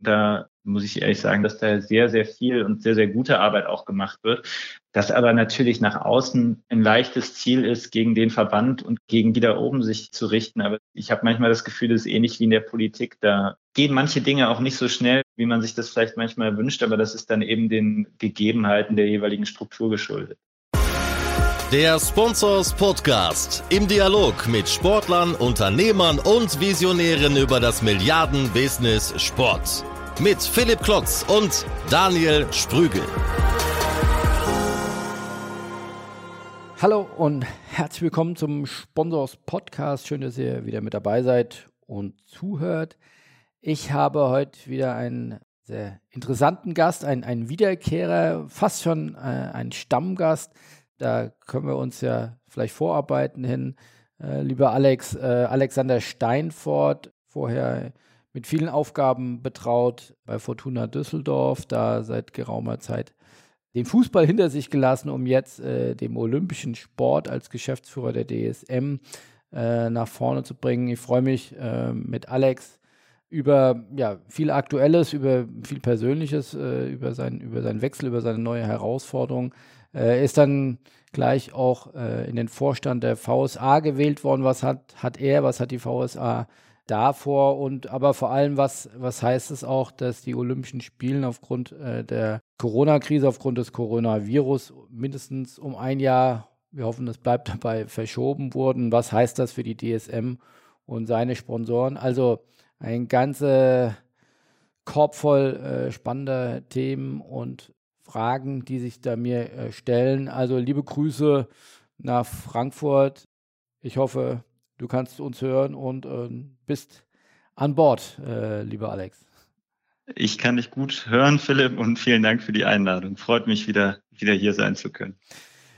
Da muss ich ehrlich sagen, dass da sehr, sehr viel und sehr, sehr gute Arbeit auch gemacht wird. Das aber natürlich nach außen ein leichtes Ziel ist, gegen den Verband und gegen die da oben sich zu richten. Aber ich habe manchmal das Gefühl, das ist ähnlich wie in der Politik. Da gehen manche Dinge auch nicht so schnell, wie man sich das vielleicht manchmal wünscht, aber das ist dann eben den Gegebenheiten der jeweiligen Struktur geschuldet. Der Sponsors Podcast im Dialog mit Sportlern, Unternehmern und Visionären über das Milliarden-Business Sport. Mit Philipp Klotz und Daniel Sprügel. Hallo und herzlich willkommen zum Sponsors Podcast. Schön, dass ihr wieder mit dabei seid und zuhört. Ich habe heute wieder einen sehr interessanten Gast, einen, einen Wiederkehrer, fast schon äh, einen Stammgast. Da können wir uns ja vielleicht vorarbeiten hin. Äh, lieber Alex, äh, Alexander Steinfort, vorher mit vielen Aufgaben betraut bei Fortuna Düsseldorf, da seit geraumer Zeit den Fußball hinter sich gelassen, um jetzt äh, dem olympischen Sport als Geschäftsführer der DSM äh, nach vorne zu bringen. Ich freue mich äh, mit Alex über ja, viel Aktuelles, über viel Persönliches, äh, über, sein, über seinen Wechsel, über seine neue Herausforderung äh, ist dann gleich auch äh, in den Vorstand der VSA gewählt worden. Was hat, hat er, was hat die VSA davor und aber vor allem, was, was heißt es auch, dass die Olympischen Spiele aufgrund äh, der Corona-Krise, aufgrund des Coronavirus mindestens um ein Jahr, wir hoffen, es bleibt dabei, verschoben wurden. Was heißt das für die DSM und seine Sponsoren? Also ein ganzer Korb voll äh, spannender Themen und Fragen, die sich da mir äh, stellen. Also liebe Grüße nach Frankfurt. Ich hoffe, du kannst uns hören und äh, bist an Bord, äh, lieber Alex. Ich kann dich gut hören, Philipp, und vielen Dank für die Einladung. Freut mich wieder, wieder hier sein zu können.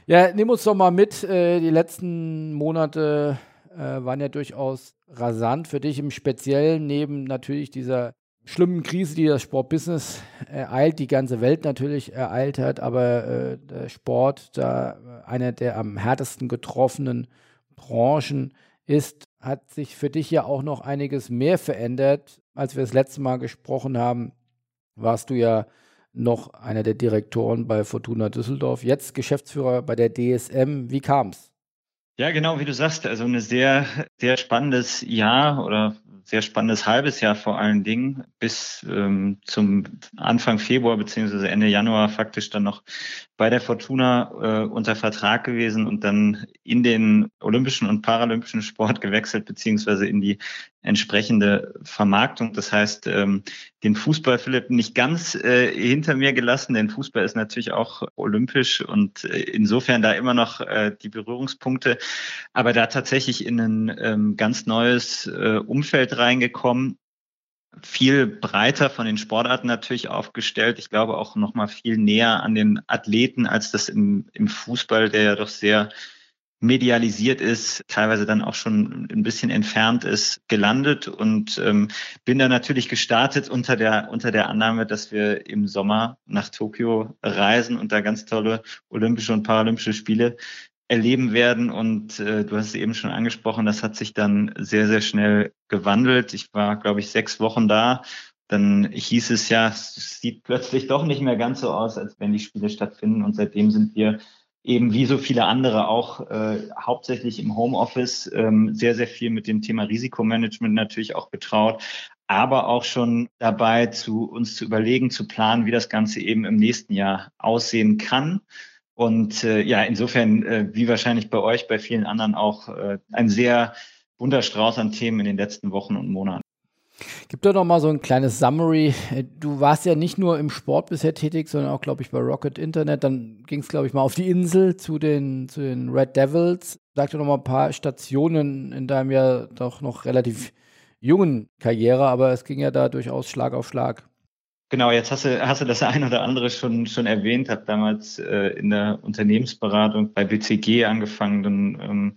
Ja, nimm uns doch mal mit. Äh, die letzten Monate äh, waren ja durchaus rasant für dich im Speziellen, neben natürlich dieser schlimmen Krise, die das Sportbusiness ereilt, die ganze Welt natürlich ereilt hat, aber äh, der Sport, da einer der am härtesten getroffenen Branchen ist, hat sich für dich ja auch noch einiges mehr verändert. Als wir das letzte Mal gesprochen haben, warst du ja noch einer der Direktoren bei Fortuna Düsseldorf, jetzt Geschäftsführer bei der DSM. Wie kam es? Ja, genau, wie du sagst, also ein sehr, sehr spannendes Jahr oder sehr spannendes halbes Jahr vor allen Dingen, bis ähm, zum Anfang Februar beziehungsweise Ende Januar faktisch dann noch bei der Fortuna äh, unter Vertrag gewesen und dann in den olympischen und paralympischen Sport gewechselt, beziehungsweise in die entsprechende Vermarktung. Das heißt, ähm, den Fußball, Philipp, nicht ganz äh, hinter mir gelassen, denn Fußball ist natürlich auch olympisch und äh, insofern da immer noch äh, die Berührungspunkte, aber da tatsächlich in ein ähm, ganz neues äh, Umfeld reingekommen, viel breiter von den Sportarten natürlich aufgestellt. Ich glaube auch noch mal viel näher an den Athleten als das im, im Fußball, der ja doch sehr medialisiert ist, teilweise dann auch schon ein bisschen entfernt ist, gelandet und ähm, bin da natürlich gestartet unter der unter der Annahme, dass wir im Sommer nach Tokio reisen und da ganz tolle Olympische und Paralympische Spiele erleben werden. Und äh, du hast es eben schon angesprochen, das hat sich dann sehr, sehr schnell gewandelt. Ich war, glaube ich, sechs Wochen da. Dann hieß es ja, es sieht plötzlich doch nicht mehr ganz so aus, als wenn die Spiele stattfinden. Und seitdem sind wir eben wie so viele andere auch äh, hauptsächlich im Homeoffice ähm, sehr, sehr viel mit dem Thema Risikomanagement natürlich auch betraut, aber auch schon dabei, zu uns zu überlegen, zu planen, wie das Ganze eben im nächsten Jahr aussehen kann. Und äh, ja, insofern, äh, wie wahrscheinlich bei euch, bei vielen anderen auch, äh, ein sehr bunter Strauß an Themen in den letzten Wochen und Monaten. Gib doch noch mal so ein kleines Summary. Du warst ja nicht nur im Sport bisher tätig, sondern auch, glaube ich, bei Rocket Internet. Dann ging es, glaube ich, mal auf die Insel zu den, zu den Red Devils. Sag doch noch mal ein paar Stationen in deinem ja doch noch relativ jungen Karriere, aber es ging ja da durchaus Schlag auf Schlag. Genau, jetzt hast du, hast du das ein oder andere schon, schon erwähnt, habe damals äh, in der Unternehmensberatung bei BCG angefangen, dann, ähm,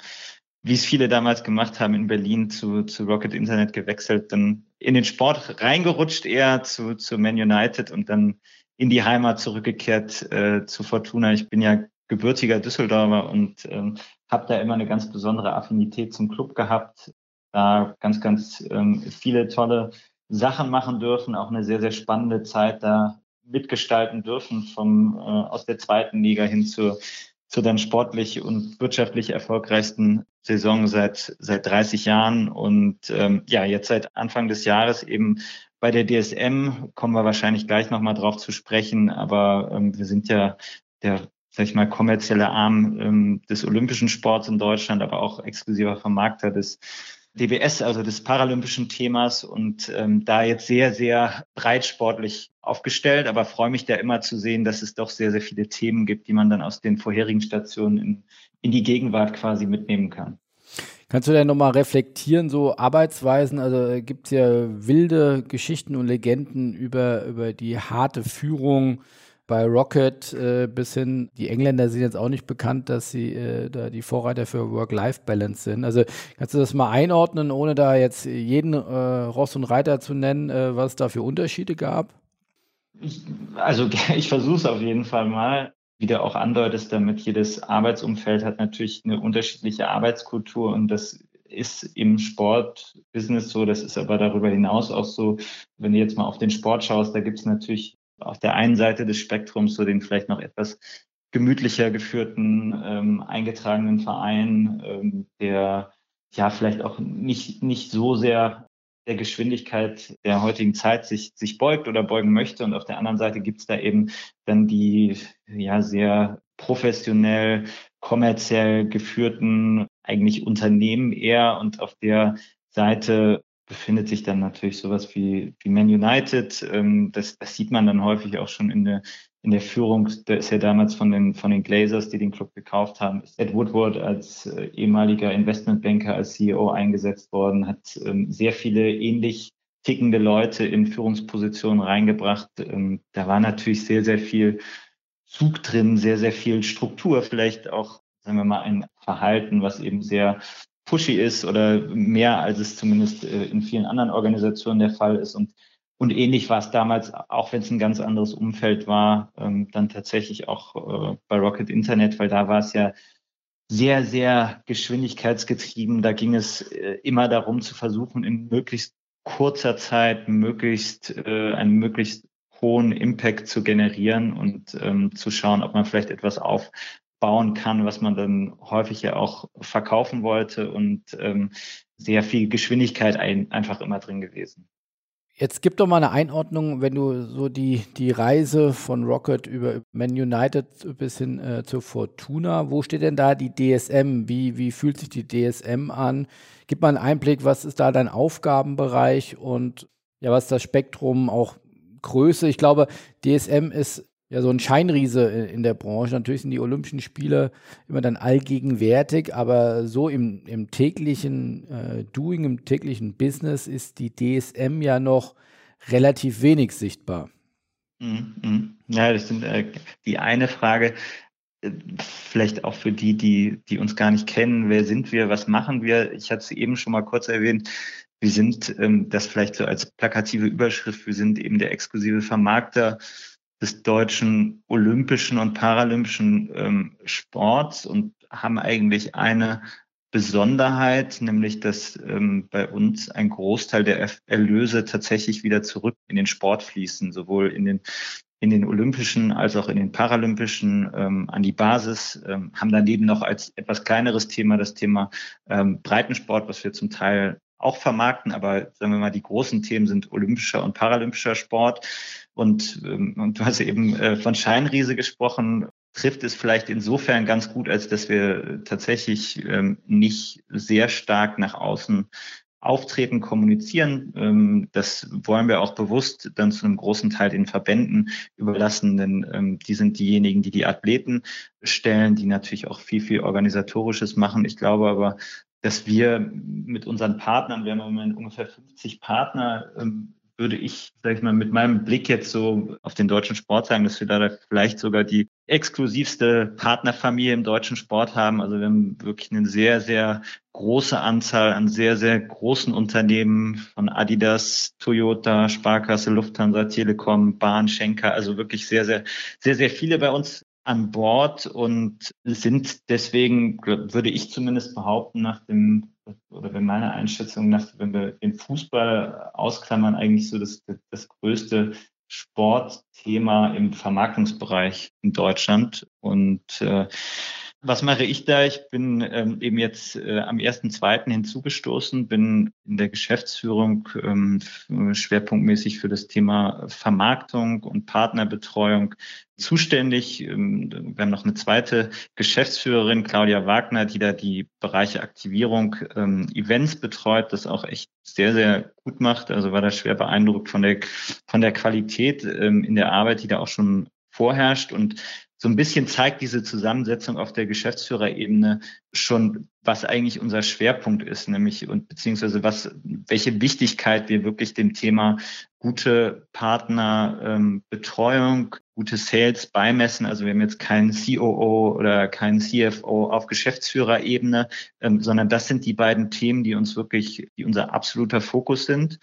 wie es viele damals gemacht haben, in Berlin zu, zu Rocket Internet gewechselt, dann in den Sport reingerutscht, eher zu, zu Man United und dann in die Heimat zurückgekehrt äh, zu Fortuna. Ich bin ja gebürtiger Düsseldorfer und ähm, habe da immer eine ganz besondere Affinität zum Club gehabt. Da ganz, ganz ähm, viele tolle Sachen machen dürfen, auch eine sehr, sehr spannende Zeit da mitgestalten dürfen, vom, äh, aus der zweiten Liga hin zur, zur dann sportlich und wirtschaftlich erfolgreichsten Saison seit, seit 30 Jahren. Und ähm, ja, jetzt seit Anfang des Jahres eben bei der DSM kommen wir wahrscheinlich gleich nochmal drauf zu sprechen, aber ähm, wir sind ja der, sag ich mal, kommerzielle Arm ähm, des olympischen Sports in Deutschland, aber auch exklusiver Vermarkter des DBS, also des paralympischen Themas und ähm, da jetzt sehr, sehr breitsportlich aufgestellt, aber freue mich da immer zu sehen, dass es doch sehr, sehr viele Themen gibt, die man dann aus den vorherigen Stationen in, in die Gegenwart quasi mitnehmen kann. Kannst du denn nochmal reflektieren, so Arbeitsweisen? Also äh, gibt es ja wilde Geschichten und Legenden über, über die harte Führung bei Rocket äh, bis hin, die Engländer sind jetzt auch nicht bekannt, dass sie äh, da die Vorreiter für Work-Life-Balance sind. Also kannst du das mal einordnen, ohne da jetzt jeden äh, Ross und Reiter zu nennen, äh, was es da für Unterschiede gab? Ich, also ich versuche es auf jeden Fall mal. Wie du auch andeutest, damit jedes Arbeitsumfeld hat natürlich eine unterschiedliche Arbeitskultur und das ist im Sportbusiness so, das ist aber darüber hinaus auch so, wenn du jetzt mal auf den Sport schaust, da gibt es natürlich auf der einen Seite des Spektrums so den vielleicht noch etwas gemütlicher geführten, ähm, eingetragenen Verein, ähm, der ja vielleicht auch nicht, nicht so sehr der Geschwindigkeit der heutigen Zeit sich, sich beugt oder beugen möchte. Und auf der anderen Seite gibt es da eben dann die ja sehr professionell, kommerziell geführten eigentlich Unternehmen eher und auf der Seite befindet sich dann natürlich sowas wie, wie Man United. Ähm, das, das sieht man dann häufig auch schon in der, in der Führung. Da ist ja damals von den, von den Glazers, die den Club gekauft haben, ist Ed Woodward als äh, ehemaliger Investmentbanker, als CEO eingesetzt worden, hat ähm, sehr viele ähnlich tickende Leute in Führungspositionen reingebracht. Ähm, da war natürlich sehr, sehr viel Zug drin, sehr, sehr viel Struktur, vielleicht auch, sagen wir mal, ein Verhalten, was eben sehr pushy ist oder mehr, als es zumindest äh, in vielen anderen Organisationen der Fall ist. Und, und ähnlich war es damals, auch wenn es ein ganz anderes Umfeld war, ähm, dann tatsächlich auch äh, bei Rocket Internet, weil da war es ja sehr, sehr geschwindigkeitsgetrieben. Da ging es äh, immer darum zu versuchen, in möglichst kurzer Zeit möglichst einen möglichst hohen Impact zu generieren und ähm, zu schauen, ob man vielleicht etwas auf, bauen kann, was man dann häufig ja auch verkaufen wollte und ähm, sehr viel Geschwindigkeit ein, einfach immer drin gewesen. Jetzt gib doch mal eine Einordnung, wenn du so die, die Reise von Rocket über Man United bis hin äh, zur Fortuna, wo steht denn da die DSM? Wie, wie fühlt sich die DSM an? Gib mal einen Einblick, was ist da dein Aufgabenbereich und ja, was ist das Spektrum, auch Größe? Ich glaube, DSM ist ja so ein Scheinriese in der Branche. Natürlich sind die Olympischen Spiele immer dann allgegenwärtig, aber so im, im täglichen äh, Doing, im täglichen Business ist die DSM ja noch relativ wenig sichtbar. Mhm, mhm. Ja, das sind äh, die eine Frage, äh, vielleicht auch für die, die, die uns gar nicht kennen. Wer sind wir? Was machen wir? Ich hatte es eben schon mal kurz erwähnt. Wir sind ähm, das vielleicht so als plakative Überschrift. Wir sind eben der exklusive Vermarkter des deutschen olympischen und paralympischen ähm, Sports und haben eigentlich eine Besonderheit, nämlich dass ähm, bei uns ein Großteil der Erlöse tatsächlich wieder zurück in den Sport fließen, sowohl in den in den Olympischen als auch in den Paralympischen ähm, an die Basis, ähm, haben daneben noch als etwas kleineres Thema das Thema ähm, Breitensport, was wir zum Teil auch vermarkten, aber sagen wir mal, die großen Themen sind olympischer und paralympischer Sport. Und, ähm, und du hast eben äh, von Scheinriese gesprochen, trifft es vielleicht insofern ganz gut, als dass wir tatsächlich ähm, nicht sehr stark nach außen auftreten, kommunizieren. Ähm, das wollen wir auch bewusst dann zu einem großen Teil den Verbänden überlassen, denn die sind diejenigen, die die Athleten stellen, die natürlich auch viel, viel organisatorisches machen. Ich glaube aber, dass wir mit unseren Partnern, wir haben im Moment ungefähr 50 Partner, ähm, würde ich, sag ich mal, mit meinem Blick jetzt so auf den deutschen Sport sagen, dass wir da vielleicht sogar die exklusivste Partnerfamilie im deutschen Sport haben. Also wir haben wirklich eine sehr, sehr große Anzahl an sehr, sehr großen Unternehmen von Adidas, Toyota, Sparkasse, Lufthansa, Telekom, Bahn, Schenker, also wirklich sehr, sehr, sehr, sehr viele bei uns an Bord und sind deswegen, würde ich zumindest behaupten, nach dem oder wenn meine Einschätzung nach, wenn wir den Fußball ausklammern, eigentlich so das, das größte Sportthema im Vermarktungsbereich in Deutschland. Und äh, was mache ich da? Ich bin ähm, eben jetzt äh, am 1.2. hinzugestoßen, bin in der Geschäftsführung ähm, schwerpunktmäßig für das Thema Vermarktung und Partnerbetreuung zuständig. Ähm, wir haben noch eine zweite Geschäftsführerin, Claudia Wagner, die da die Bereiche Aktivierung, ähm, Events betreut, das auch echt sehr, sehr gut macht. Also war da schwer beeindruckt von der, von der Qualität ähm, in der Arbeit, die da auch schon vorherrscht. Und so ein bisschen zeigt diese Zusammensetzung auf der Geschäftsführerebene schon, was eigentlich unser Schwerpunkt ist, nämlich und beziehungsweise was, welche Wichtigkeit wir wirklich dem Thema gute Partnerbetreuung, ähm, gute Sales beimessen. Also wir haben jetzt keinen COO oder keinen CFO auf Geschäftsführerebene, ähm, sondern das sind die beiden Themen, die uns wirklich, die unser absoluter Fokus sind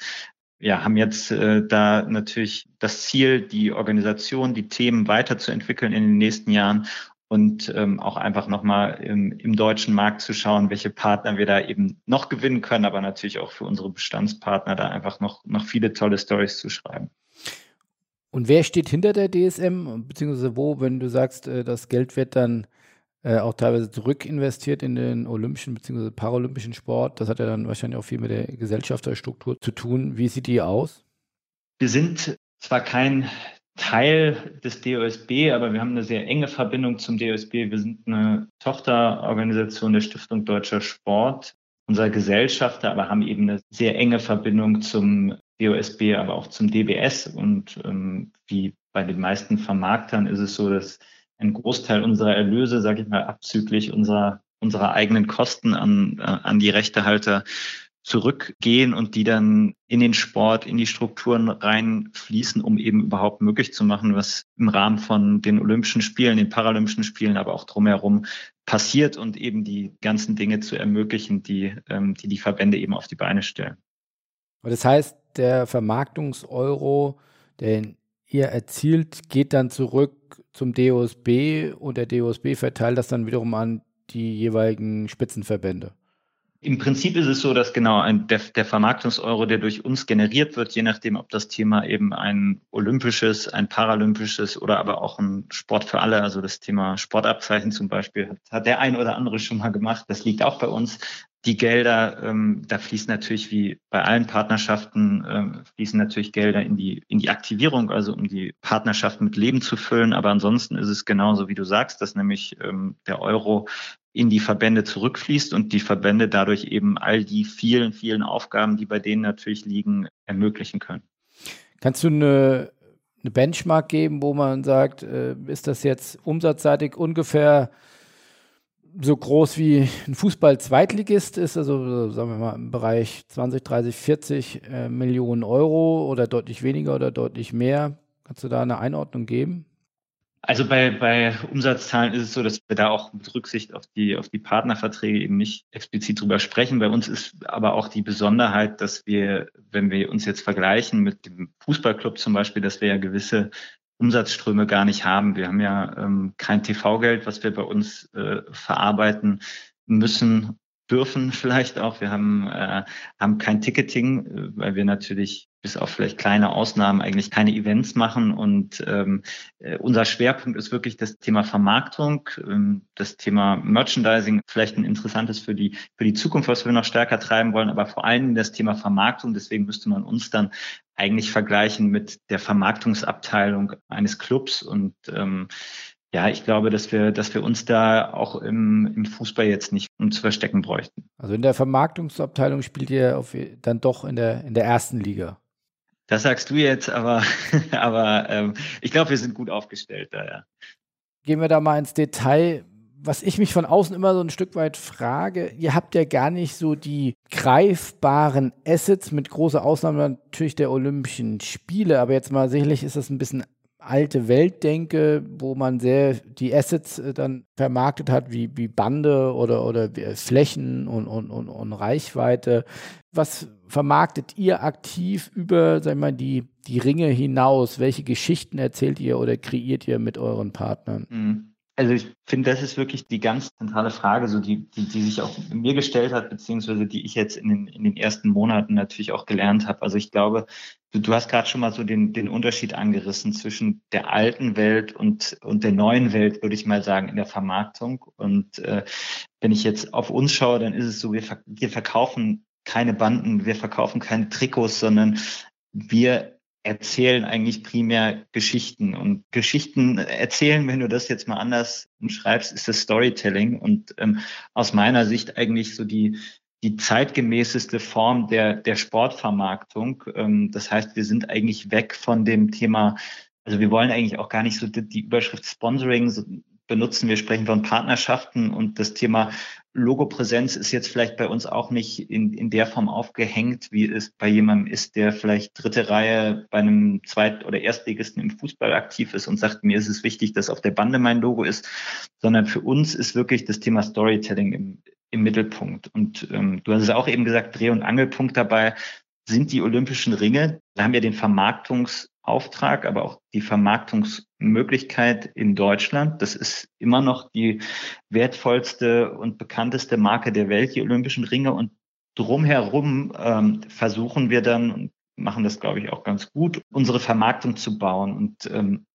ja, haben jetzt äh, da natürlich das Ziel, die Organisation, die Themen weiterzuentwickeln in den nächsten Jahren und ähm, auch einfach nochmal im, im deutschen Markt zu schauen, welche Partner wir da eben noch gewinnen können, aber natürlich auch für unsere Bestandspartner da einfach noch, noch viele tolle Stories zu schreiben. Und wer steht hinter der DSM, beziehungsweise wo, wenn du sagst, äh, das Geld wird dann äh, auch teilweise zurückinvestiert in den olympischen bzw. paralympischen Sport. Das hat ja dann wahrscheinlich auch viel mit der Gesellschafterstruktur zu tun. Wie sieht die aus? Wir sind zwar kein Teil des DOSB, aber wir haben eine sehr enge Verbindung zum DOSB. Wir sind eine Tochterorganisation der Stiftung Deutscher Sport, unser Gesellschafter, aber haben eben eine sehr enge Verbindung zum DOSB, aber auch zum DBS. Und ähm, wie bei den meisten Vermarktern ist es so, dass ein Großteil unserer Erlöse, sage ich mal, abzüglich unserer, unserer eigenen Kosten an, äh, an die Rechtehalter zurückgehen und die dann in den Sport, in die Strukturen reinfließen, um eben überhaupt möglich zu machen, was im Rahmen von den Olympischen Spielen, den Paralympischen Spielen, aber auch drumherum passiert und eben die ganzen Dinge zu ermöglichen, die ähm, die, die Verbände eben auf die Beine stellen. Das heißt, der Vermarktungseuro, den ihr erzielt, geht dann zurück zum DOSB und der DOSB verteilt das dann wiederum an die jeweiligen Spitzenverbände. Im Prinzip ist es so, dass genau ein, der, der Vermarktungseuro, der durch uns generiert wird, je nachdem, ob das Thema eben ein olympisches, ein paralympisches oder aber auch ein Sport für alle, also das Thema Sportabzeichen zum Beispiel, hat, hat der ein oder andere schon mal gemacht. Das liegt auch bei uns die Gelder, ähm, da fließen natürlich wie bei allen Partnerschaften, ähm, fließen natürlich Gelder in die, in die Aktivierung, also um die Partnerschaft mit Leben zu füllen. Aber ansonsten ist es genauso, wie du sagst, dass nämlich ähm, der Euro in die Verbände zurückfließt und die Verbände dadurch eben all die vielen, vielen Aufgaben, die bei denen natürlich liegen, ermöglichen können. Kannst du eine, eine Benchmark geben, wo man sagt, äh, ist das jetzt umsatzseitig ungefähr so groß wie ein Fußball-Zweitligist ist, also sagen wir mal im Bereich 20, 30, 40 äh, Millionen Euro oder deutlich weniger oder deutlich mehr. Kannst du da eine Einordnung geben? Also bei, bei Umsatzzahlen ist es so, dass wir da auch mit Rücksicht auf die, auf die Partnerverträge eben nicht explizit drüber sprechen. Bei uns ist aber auch die Besonderheit, dass wir, wenn wir uns jetzt vergleichen mit dem Fußballclub zum Beispiel, dass wir ja gewisse Umsatzströme gar nicht haben. Wir haben ja ähm, kein TV-Geld, was wir bei uns äh, verarbeiten müssen, dürfen vielleicht auch. Wir haben, äh, haben kein Ticketing, äh, weil wir natürlich bis auf vielleicht kleine Ausnahmen eigentlich keine Events machen. Und ähm, äh, unser Schwerpunkt ist wirklich das Thema Vermarktung, ähm, das Thema Merchandising, vielleicht ein interessantes für die, für die Zukunft, was wir noch stärker treiben wollen, aber vor allem das Thema Vermarktung. Deswegen müsste man uns dann eigentlich vergleichen mit der Vermarktungsabteilung eines Clubs. Und ähm, ja, ich glaube, dass wir, dass wir uns da auch im, im Fußball jetzt nicht um zu verstecken bräuchten. Also in der Vermarktungsabteilung spielt ihr auf, dann doch in der, in der ersten Liga. Das sagst du jetzt, aber, aber ähm, ich glaube, wir sind gut aufgestellt da, ja. Gehen wir da mal ins Detail was ich mich von außen immer so ein Stück weit frage, ihr habt ja gar nicht so die greifbaren Assets, mit großer Ausnahme natürlich der Olympischen Spiele, aber jetzt mal sicherlich ist das ein bisschen alte Weltdenke, wo man sehr die Assets äh, dann vermarktet hat, wie, wie Bande oder, oder Flächen und, und, und, und Reichweite. Was vermarktet ihr aktiv über, sag mal, die, die Ringe hinaus? Welche Geschichten erzählt ihr oder kreiert ihr mit euren Partnern? Mhm. Also ich finde, das ist wirklich die ganz zentrale Frage, so die, die, die sich auch mir gestellt hat, beziehungsweise die ich jetzt in den, in den ersten Monaten natürlich auch gelernt habe. Also ich glaube, du, du hast gerade schon mal so den, den Unterschied angerissen zwischen der alten Welt und, und der neuen Welt, würde ich mal sagen, in der Vermarktung. Und äh, wenn ich jetzt auf uns schaue, dann ist es so, wir, wir verkaufen keine Banden, wir verkaufen keine Trikots, sondern wir erzählen eigentlich primär Geschichten. Und Geschichten erzählen, wenn du das jetzt mal anders schreibst, ist das Storytelling. Und ähm, aus meiner Sicht eigentlich so die, die zeitgemäßeste Form der, der Sportvermarktung. Ähm, das heißt, wir sind eigentlich weg von dem Thema, also wir wollen eigentlich auch gar nicht so die, die Überschrift Sponsoring so benutzen. Wir sprechen von Partnerschaften und das Thema Logopräsenz ist jetzt vielleicht bei uns auch nicht in, in der Form aufgehängt, wie es bei jemandem ist, der vielleicht dritte Reihe bei einem Zweit- oder Erstligisten im Fußball aktiv ist und sagt, mir ist es wichtig, dass auf der Bande mein Logo ist, sondern für uns ist wirklich das Thema Storytelling im, im Mittelpunkt. Und ähm, du hast es auch eben gesagt, Dreh- und Angelpunkt dabei sind die Olympischen Ringe. Da haben wir den Vermarktungsauftrag, aber auch die Vermarktungsmöglichkeit in Deutschland. Das ist immer noch die wertvollste und bekannteste Marke der Welt, die Olympischen Ringe. Und drumherum ähm, versuchen wir dann und machen das, glaube ich, auch ganz gut, unsere Vermarktung zu bauen. Und ähm,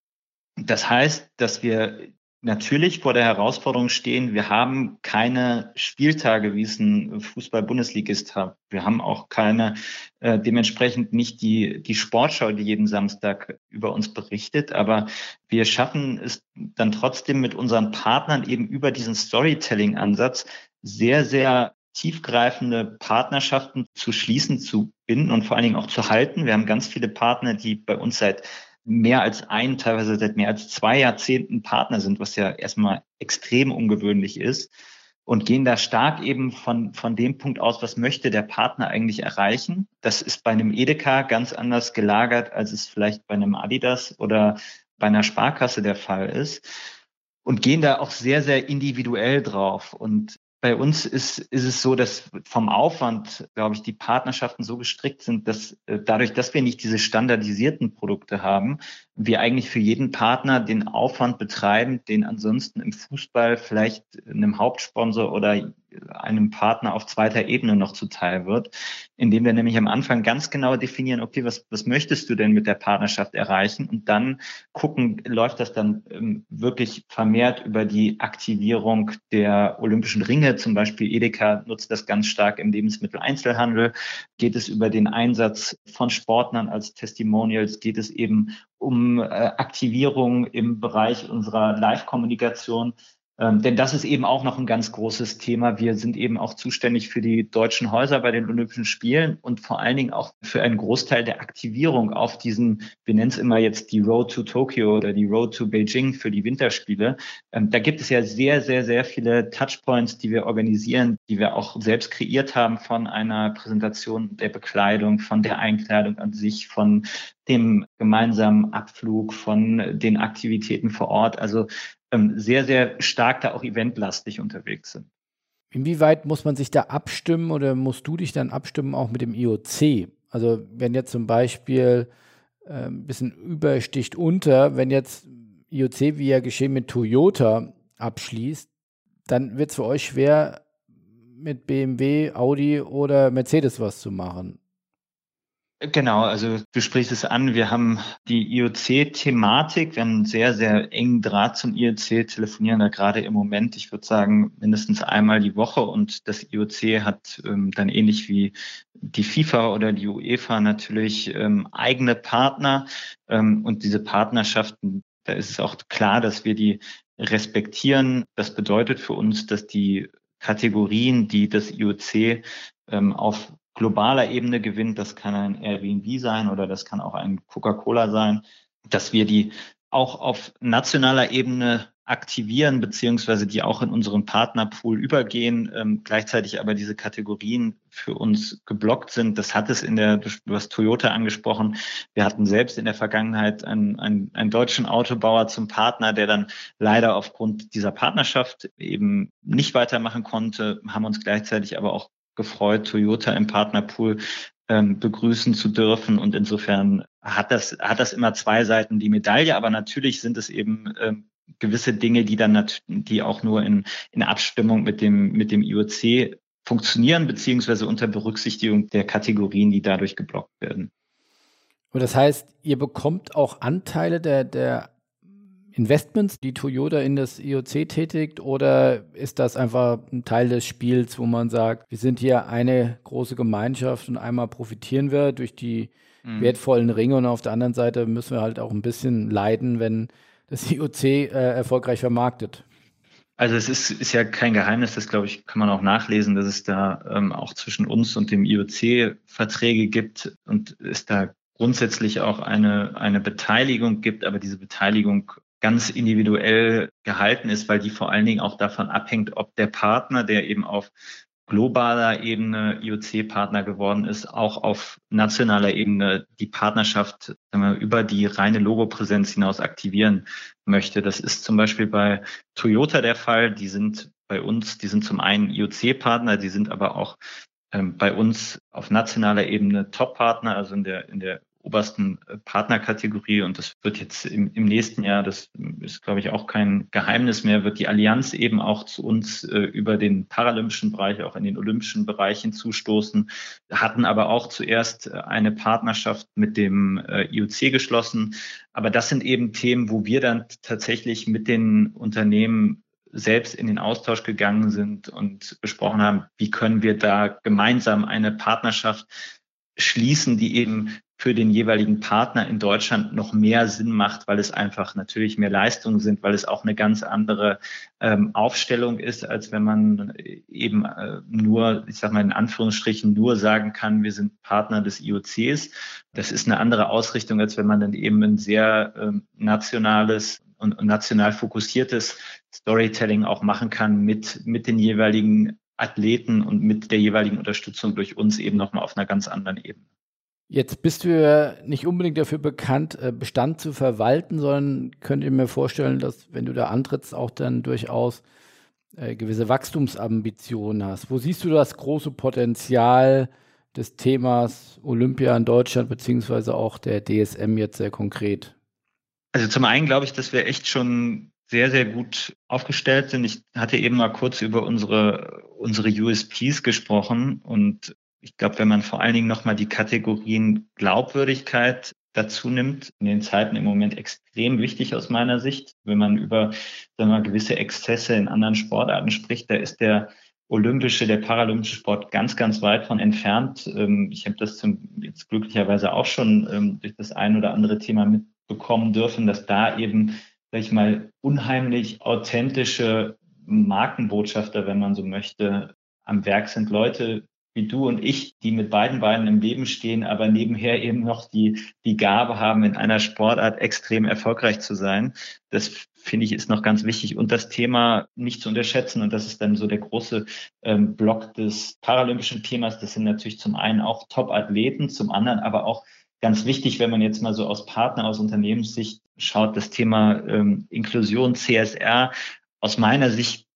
das heißt, dass wir natürlich vor der Herausforderung stehen, wir haben keine Spieltage, wie es ein Fußball-Bundesligist hat. Wir haben auch keine, äh, dementsprechend nicht die, die Sportschau, die jeden Samstag über uns berichtet, aber wir schaffen es dann trotzdem mit unseren Partnern eben über diesen Storytelling-Ansatz sehr, sehr tiefgreifende Partnerschaften zu schließen, zu binden und vor allen Dingen auch zu halten. Wir haben ganz viele Partner, die bei uns seit mehr als ein, teilweise seit mehr als zwei Jahrzehnten Partner sind, was ja erstmal extrem ungewöhnlich ist und gehen da stark eben von, von dem Punkt aus, was möchte der Partner eigentlich erreichen. Das ist bei einem Edeka ganz anders gelagert, als es vielleicht bei einem Adidas oder bei einer Sparkasse der Fall ist und gehen da auch sehr, sehr individuell drauf. Und bei uns ist, ist es so, dass vom Aufwand, glaube ich, die Partnerschaften so gestrickt sind, dass äh, dadurch, dass wir nicht diese standardisierten Produkte haben, wir eigentlich für jeden Partner den Aufwand betreiben, den ansonsten im Fußball vielleicht einem Hauptsponsor oder einem Partner auf zweiter Ebene noch zuteil wird, indem wir nämlich am Anfang ganz genau definieren, okay, was, was möchtest du denn mit der Partnerschaft erreichen? Und dann gucken, läuft das dann ähm, wirklich vermehrt über die Aktivierung der Olympischen Ringe, zum Beispiel Edeka nutzt das ganz stark im Lebensmitteleinzelhandel, geht es über den Einsatz von Sportlern als Testimonials, geht es eben um äh, Aktivierung im Bereich unserer Live-Kommunikation. Ähm, denn das ist eben auch noch ein ganz großes Thema. Wir sind eben auch zuständig für die deutschen Häuser bei den Olympischen Spielen und vor allen Dingen auch für einen Großteil der Aktivierung auf diesen, wir nennen es immer jetzt die Road to Tokyo oder die Road to Beijing für die Winterspiele. Ähm, da gibt es ja sehr, sehr, sehr viele Touchpoints, die wir organisieren, die wir auch selbst kreiert haben von einer Präsentation der Bekleidung, von der Einkleidung an sich, von dem gemeinsamen Abflug, von den Aktivitäten vor Ort. Also ähm, sehr, sehr stark da auch eventlastig unterwegs sind. Inwieweit muss man sich da abstimmen oder musst du dich dann abstimmen auch mit dem IOC? Also wenn jetzt zum Beispiel äh, ein bisschen übersticht unter, wenn jetzt IOC, wie ja geschehen mit Toyota, abschließt, dann wird es für euch schwer, mit BMW, Audi oder Mercedes was zu machen. Genau, also du sprichst es an, wir haben die IOC-Thematik, wir haben einen sehr, sehr engen Draht zum IOC, telefonieren da gerade im Moment, ich würde sagen, mindestens einmal die Woche und das IOC hat ähm, dann ähnlich wie die FIFA oder die UEFA natürlich ähm, eigene Partner ähm, und diese Partnerschaften, da ist es auch klar, dass wir die respektieren. Das bedeutet für uns, dass die Kategorien, die das IOC ähm, auf globaler Ebene gewinnt, das kann ein Airbnb sein oder das kann auch ein Coca-Cola sein, dass wir die auch auf nationaler Ebene aktivieren, beziehungsweise die auch in unseren Partnerpool übergehen, ähm, gleichzeitig aber diese Kategorien für uns geblockt sind. Das hat es in der, du hast Toyota angesprochen. Wir hatten selbst in der Vergangenheit einen, einen, einen deutschen Autobauer zum Partner, der dann leider aufgrund dieser Partnerschaft eben nicht weitermachen konnte, haben uns gleichzeitig aber auch gefreut, Toyota im Partnerpool ähm, begrüßen zu dürfen. Und insofern hat das, hat das immer zwei Seiten die Medaille, aber natürlich sind es eben ähm, gewisse Dinge, die dann, die auch nur in, in Abstimmung mit dem, mit dem IOC funktionieren, beziehungsweise unter Berücksichtigung der Kategorien, die dadurch geblockt werden. Und das heißt, ihr bekommt auch Anteile der, der Investments, die Toyota in das IOC tätigt, oder ist das einfach ein Teil des Spiels, wo man sagt, wir sind hier eine große Gemeinschaft und einmal profitieren wir durch die mhm. wertvollen Ringe und auf der anderen Seite müssen wir halt auch ein bisschen leiden, wenn das IOC äh, erfolgreich vermarktet? Also es ist, ist ja kein Geheimnis, das glaube ich, kann man auch nachlesen, dass es da ähm, auch zwischen uns und dem IOC Verträge gibt und es da grundsätzlich auch eine, eine Beteiligung gibt, aber diese Beteiligung ganz individuell gehalten ist, weil die vor allen Dingen auch davon abhängt, ob der Partner, der eben auf globaler Ebene IOC-Partner geworden ist, auch auf nationaler Ebene die Partnerschaft wir, über die reine Logopräsenz hinaus aktivieren möchte. Das ist zum Beispiel bei Toyota der Fall. Die sind bei uns, die sind zum einen IOC-Partner, die sind aber auch ähm, bei uns auf nationaler Ebene Top-Partner, also in der, in der obersten Partnerkategorie und das wird jetzt im, im nächsten Jahr, das ist glaube ich auch kein Geheimnis mehr, wird die Allianz eben auch zu uns äh, über den paralympischen Bereich, auch in den olympischen Bereich hinzustoßen, hatten aber auch zuerst äh, eine Partnerschaft mit dem äh, IOC geschlossen. Aber das sind eben Themen, wo wir dann tatsächlich mit den Unternehmen selbst in den Austausch gegangen sind und besprochen haben, wie können wir da gemeinsam eine Partnerschaft schließen, die eben für den jeweiligen Partner in Deutschland noch mehr Sinn macht, weil es einfach natürlich mehr Leistungen sind, weil es auch eine ganz andere ähm, Aufstellung ist, als wenn man eben äh, nur, ich sage mal in Anführungsstrichen, nur sagen kann, wir sind Partner des IOCs. Das ist eine andere Ausrichtung, als wenn man dann eben ein sehr ähm, nationales und, und national fokussiertes Storytelling auch machen kann mit, mit den jeweiligen Athleten und mit der jeweiligen Unterstützung durch uns eben nochmal auf einer ganz anderen Ebene. Jetzt bist du ja nicht unbedingt dafür bekannt, äh, Bestand zu verwalten, sondern könnt ihr mir vorstellen, dass wenn du da antrittst, auch dann durchaus äh, gewisse Wachstumsambitionen hast. Wo siehst du das große Potenzial des Themas Olympia in Deutschland beziehungsweise auch der DSM jetzt sehr konkret? Also zum einen glaube ich, dass wir echt schon sehr, sehr gut aufgestellt sind. Ich hatte eben mal kurz über unsere, unsere USPs gesprochen und ich glaube, wenn man vor allen Dingen nochmal die Kategorien Glaubwürdigkeit dazu nimmt, in den Zeiten im Moment extrem wichtig aus meiner Sicht. Wenn man über sagen wir mal, gewisse Exzesse in anderen Sportarten spricht, da ist der olympische, der paralympische Sport ganz, ganz weit von entfernt. Ähm, ich habe das zum, jetzt glücklicherweise auch schon ähm, durch das ein oder andere Thema mitbekommen dürfen, dass da eben, sag ich mal, unheimlich authentische Markenbotschafter, wenn man so möchte, am Werk sind. Leute, wie du und ich, die mit beiden Beinen im Leben stehen, aber nebenher eben noch die, die Gabe haben, in einer Sportart extrem erfolgreich zu sein. Das finde ich ist noch ganz wichtig. Und das Thema nicht zu unterschätzen, und das ist dann so der große ähm, Block des paralympischen Themas, das sind natürlich zum einen auch Top-Athleten, zum anderen aber auch ganz wichtig, wenn man jetzt mal so aus Partner, aus Unternehmenssicht schaut, das Thema ähm, Inklusion, CSR, aus meiner Sicht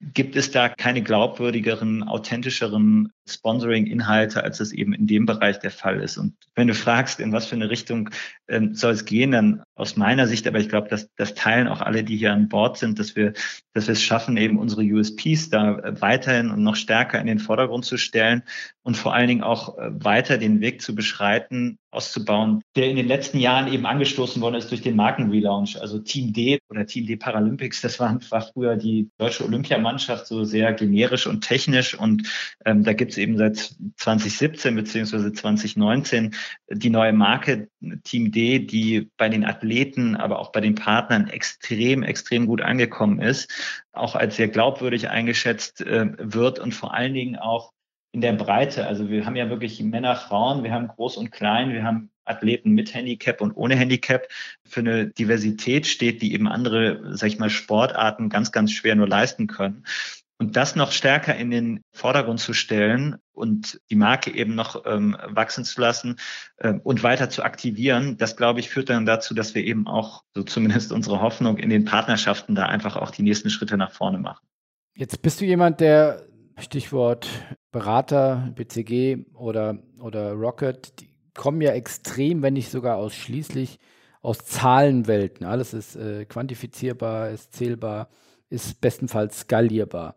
gibt es da keine glaubwürdigeren, authentischeren Sponsoring-Inhalte, als das eben in dem Bereich der Fall ist. Und wenn du fragst, in was für eine Richtung ähm, soll es gehen, dann aus meiner Sicht, aber ich glaube, dass das teilen auch alle, die hier an Bord sind, dass wir, dass wir es schaffen, eben unsere USPs da äh, weiterhin und noch stärker in den Vordergrund zu stellen und vor allen Dingen auch äh, weiter den Weg zu beschreiten, auszubauen, der in den letzten Jahren eben angestoßen worden ist durch den Markenrelaunch. Also Team D oder Team D Paralympics, das war, war früher die deutsche Olympiamannschaft so sehr generisch und technisch und ähm, da gibt es eben seit 2017 beziehungsweise 2019 die neue Marke Team D, die bei den Athleten, aber auch bei den Partnern extrem, extrem gut angekommen ist, auch als sehr glaubwürdig eingeschätzt äh, wird und vor allen Dingen auch in der Breite. Also wir haben ja wirklich Männer, Frauen, wir haben groß und klein, wir haben Athleten mit Handicap und ohne Handicap für eine Diversität steht, die eben andere, sag ich mal, Sportarten ganz, ganz schwer nur leisten können. Und das noch stärker in den Vordergrund zu stellen und die Marke eben noch ähm, wachsen zu lassen äh, und weiter zu aktivieren, das glaube ich führt dann dazu, dass wir eben auch, so zumindest unsere Hoffnung, in den Partnerschaften da einfach auch die nächsten Schritte nach vorne machen. Jetzt bist du jemand, der Stichwort Berater, BCG oder, oder Rocket, die kommen ja extrem, wenn nicht sogar ausschließlich aus Zahlenwelten. Alles ist äh, quantifizierbar, ist zählbar, ist bestenfalls skalierbar.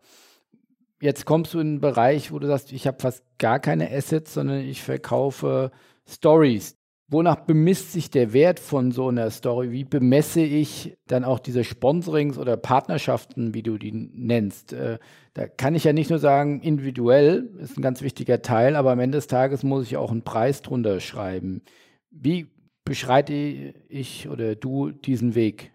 Jetzt kommst du in einen Bereich, wo du sagst, ich habe fast gar keine Assets, sondern ich verkaufe Stories. Wonach bemisst sich der Wert von so einer Story? Wie bemesse ich dann auch diese Sponsorings oder Partnerschaften, wie du die nennst? Äh, da kann ich ja nicht nur sagen, individuell ist ein ganz wichtiger Teil, aber am Ende des Tages muss ich auch einen Preis drunter schreiben. Wie beschreite ich oder du diesen Weg?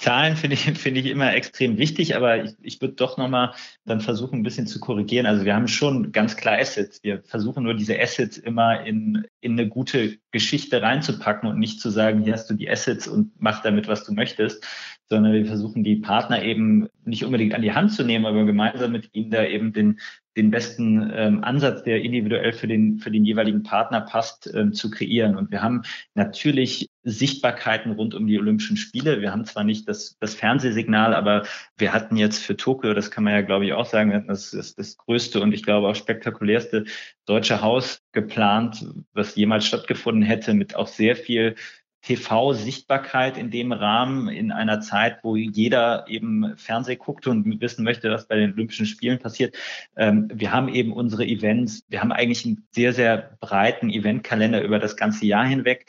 Zahlen finde ich, finde ich immer extrem wichtig, aber ich, ich würde doch nochmal dann versuchen, ein bisschen zu korrigieren. Also wir haben schon ganz klar Assets. Wir versuchen nur diese Assets immer in, in eine gute Geschichte reinzupacken und nicht zu sagen, hier hast du die Assets und mach damit, was du möchtest, sondern wir versuchen die Partner eben nicht unbedingt an die Hand zu nehmen, aber gemeinsam mit ihnen da eben den, den besten ähm, Ansatz, der individuell für den, für den jeweiligen Partner passt, ähm, zu kreieren. Und wir haben natürlich Sichtbarkeiten rund um die Olympischen Spiele. Wir haben zwar nicht das, das Fernsehsignal, aber wir hatten jetzt für Tokio, das kann man ja glaube ich auch sagen, wir hatten das, das, das größte und ich glaube auch spektakulärste deutsche Haus geplant, was jemals stattgefunden hätte, mit auch sehr viel TV-Sichtbarkeit in dem Rahmen in einer Zeit, wo jeder eben Fernseh guckt und wissen möchte, was bei den Olympischen Spielen passiert. Ähm, wir haben eben unsere Events, wir haben eigentlich einen sehr, sehr breiten Eventkalender über das ganze Jahr hinweg.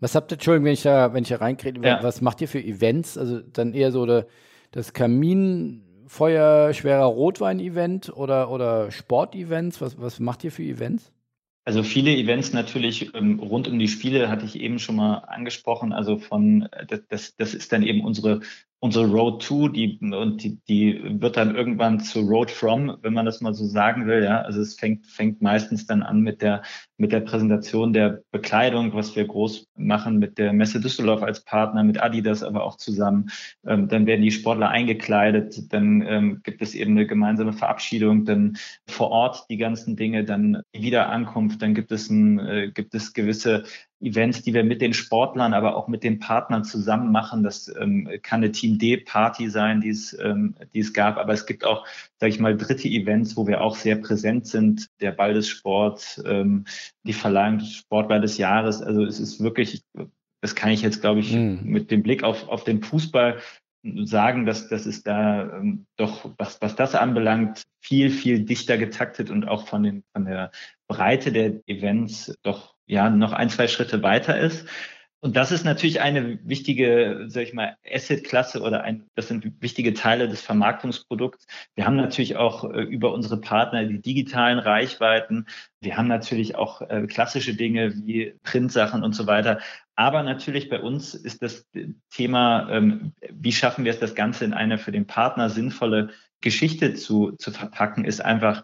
Was habt ihr, Entschuldigung, wenn ich da, wenn ich da reinkriege, ja. was macht ihr für Events? Also dann eher so de, das Kaminfeuer schwerer Rotwein-Event oder, oder Sportevents? Was, was macht ihr für Events? Also viele Events natürlich ähm, rund um die Spiele hatte ich eben schon mal angesprochen. Also von äh, das, das ist dann eben unsere unsere Road to, die und die, die wird dann irgendwann zu Road from, wenn man das mal so sagen will. Ja, also es fängt fängt meistens dann an mit der mit der Präsentation der Bekleidung, was wir groß machen mit der Messe Düsseldorf als Partner, mit Adidas aber auch zusammen. Ähm, dann werden die Sportler eingekleidet, dann ähm, gibt es eben eine gemeinsame Verabschiedung, dann vor Ort die ganzen Dinge, dann Wiederankunft, dann gibt es ein äh, gibt es gewisse Events, die wir mit den Sportlern, aber auch mit den Partnern zusammen machen. Das ähm, kann eine Team D-Party sein, die es, ähm, die es gab. Aber es gibt auch, sage ich mal, dritte Events, wo wir auch sehr präsent sind. Der Ball des Sports, ähm, die Verleihung des Sportball des Jahres. Also es ist wirklich, das kann ich jetzt, glaube ich, mhm. mit dem Blick auf, auf den Fußball sagen, dass das ist da ähm, doch, was, was das anbelangt, viel, viel dichter getaktet und auch von, den, von der Breite der Events doch ja noch ein, zwei Schritte weiter ist. Und das ist natürlich eine wichtige, sag ich mal, Asset-Klasse oder ein, das sind wichtige Teile des Vermarktungsprodukts. Wir haben natürlich auch äh, über unsere Partner die digitalen Reichweiten. Wir haben natürlich auch äh, klassische Dinge wie Printsachen und so weiter. Aber natürlich bei uns ist das Thema, ähm, wie schaffen wir es, das Ganze in eine für den Partner sinnvolle Geschichte zu, zu verpacken, ist einfach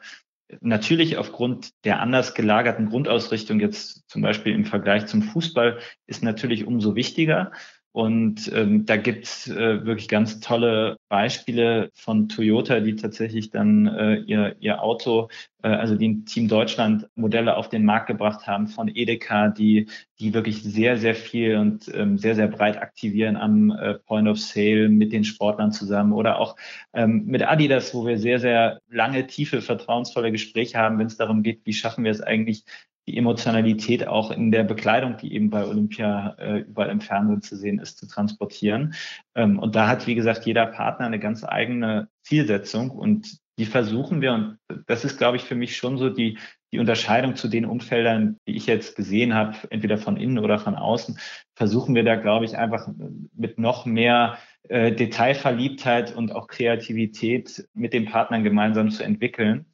Natürlich aufgrund der anders gelagerten Grundausrichtung jetzt zum Beispiel im Vergleich zum Fußball ist natürlich umso wichtiger. Und ähm, da gibt's äh, wirklich ganz tolle Beispiele von Toyota, die tatsächlich dann äh, ihr, ihr Auto, äh, also die Team Deutschland Modelle auf den Markt gebracht haben, von Edeka, die, die wirklich sehr, sehr viel und ähm, sehr, sehr breit aktivieren am äh, Point of Sale mit den Sportlern zusammen oder auch ähm, mit Adidas, wo wir sehr, sehr lange, tiefe, vertrauensvolle Gespräche haben, wenn es darum geht, wie schaffen wir es eigentlich, die Emotionalität auch in der Bekleidung, die eben bei Olympia äh, überall im Fernsehen zu sehen ist, zu transportieren. Ähm, und da hat, wie gesagt, jeder Partner eine ganz eigene Zielsetzung und die versuchen wir, und das ist, glaube ich, für mich schon so die, die Unterscheidung zu den Umfeldern, die ich jetzt gesehen habe, entweder von innen oder von außen, versuchen wir da, glaube ich, einfach mit noch mehr äh, Detailverliebtheit und auch Kreativität mit den Partnern gemeinsam zu entwickeln.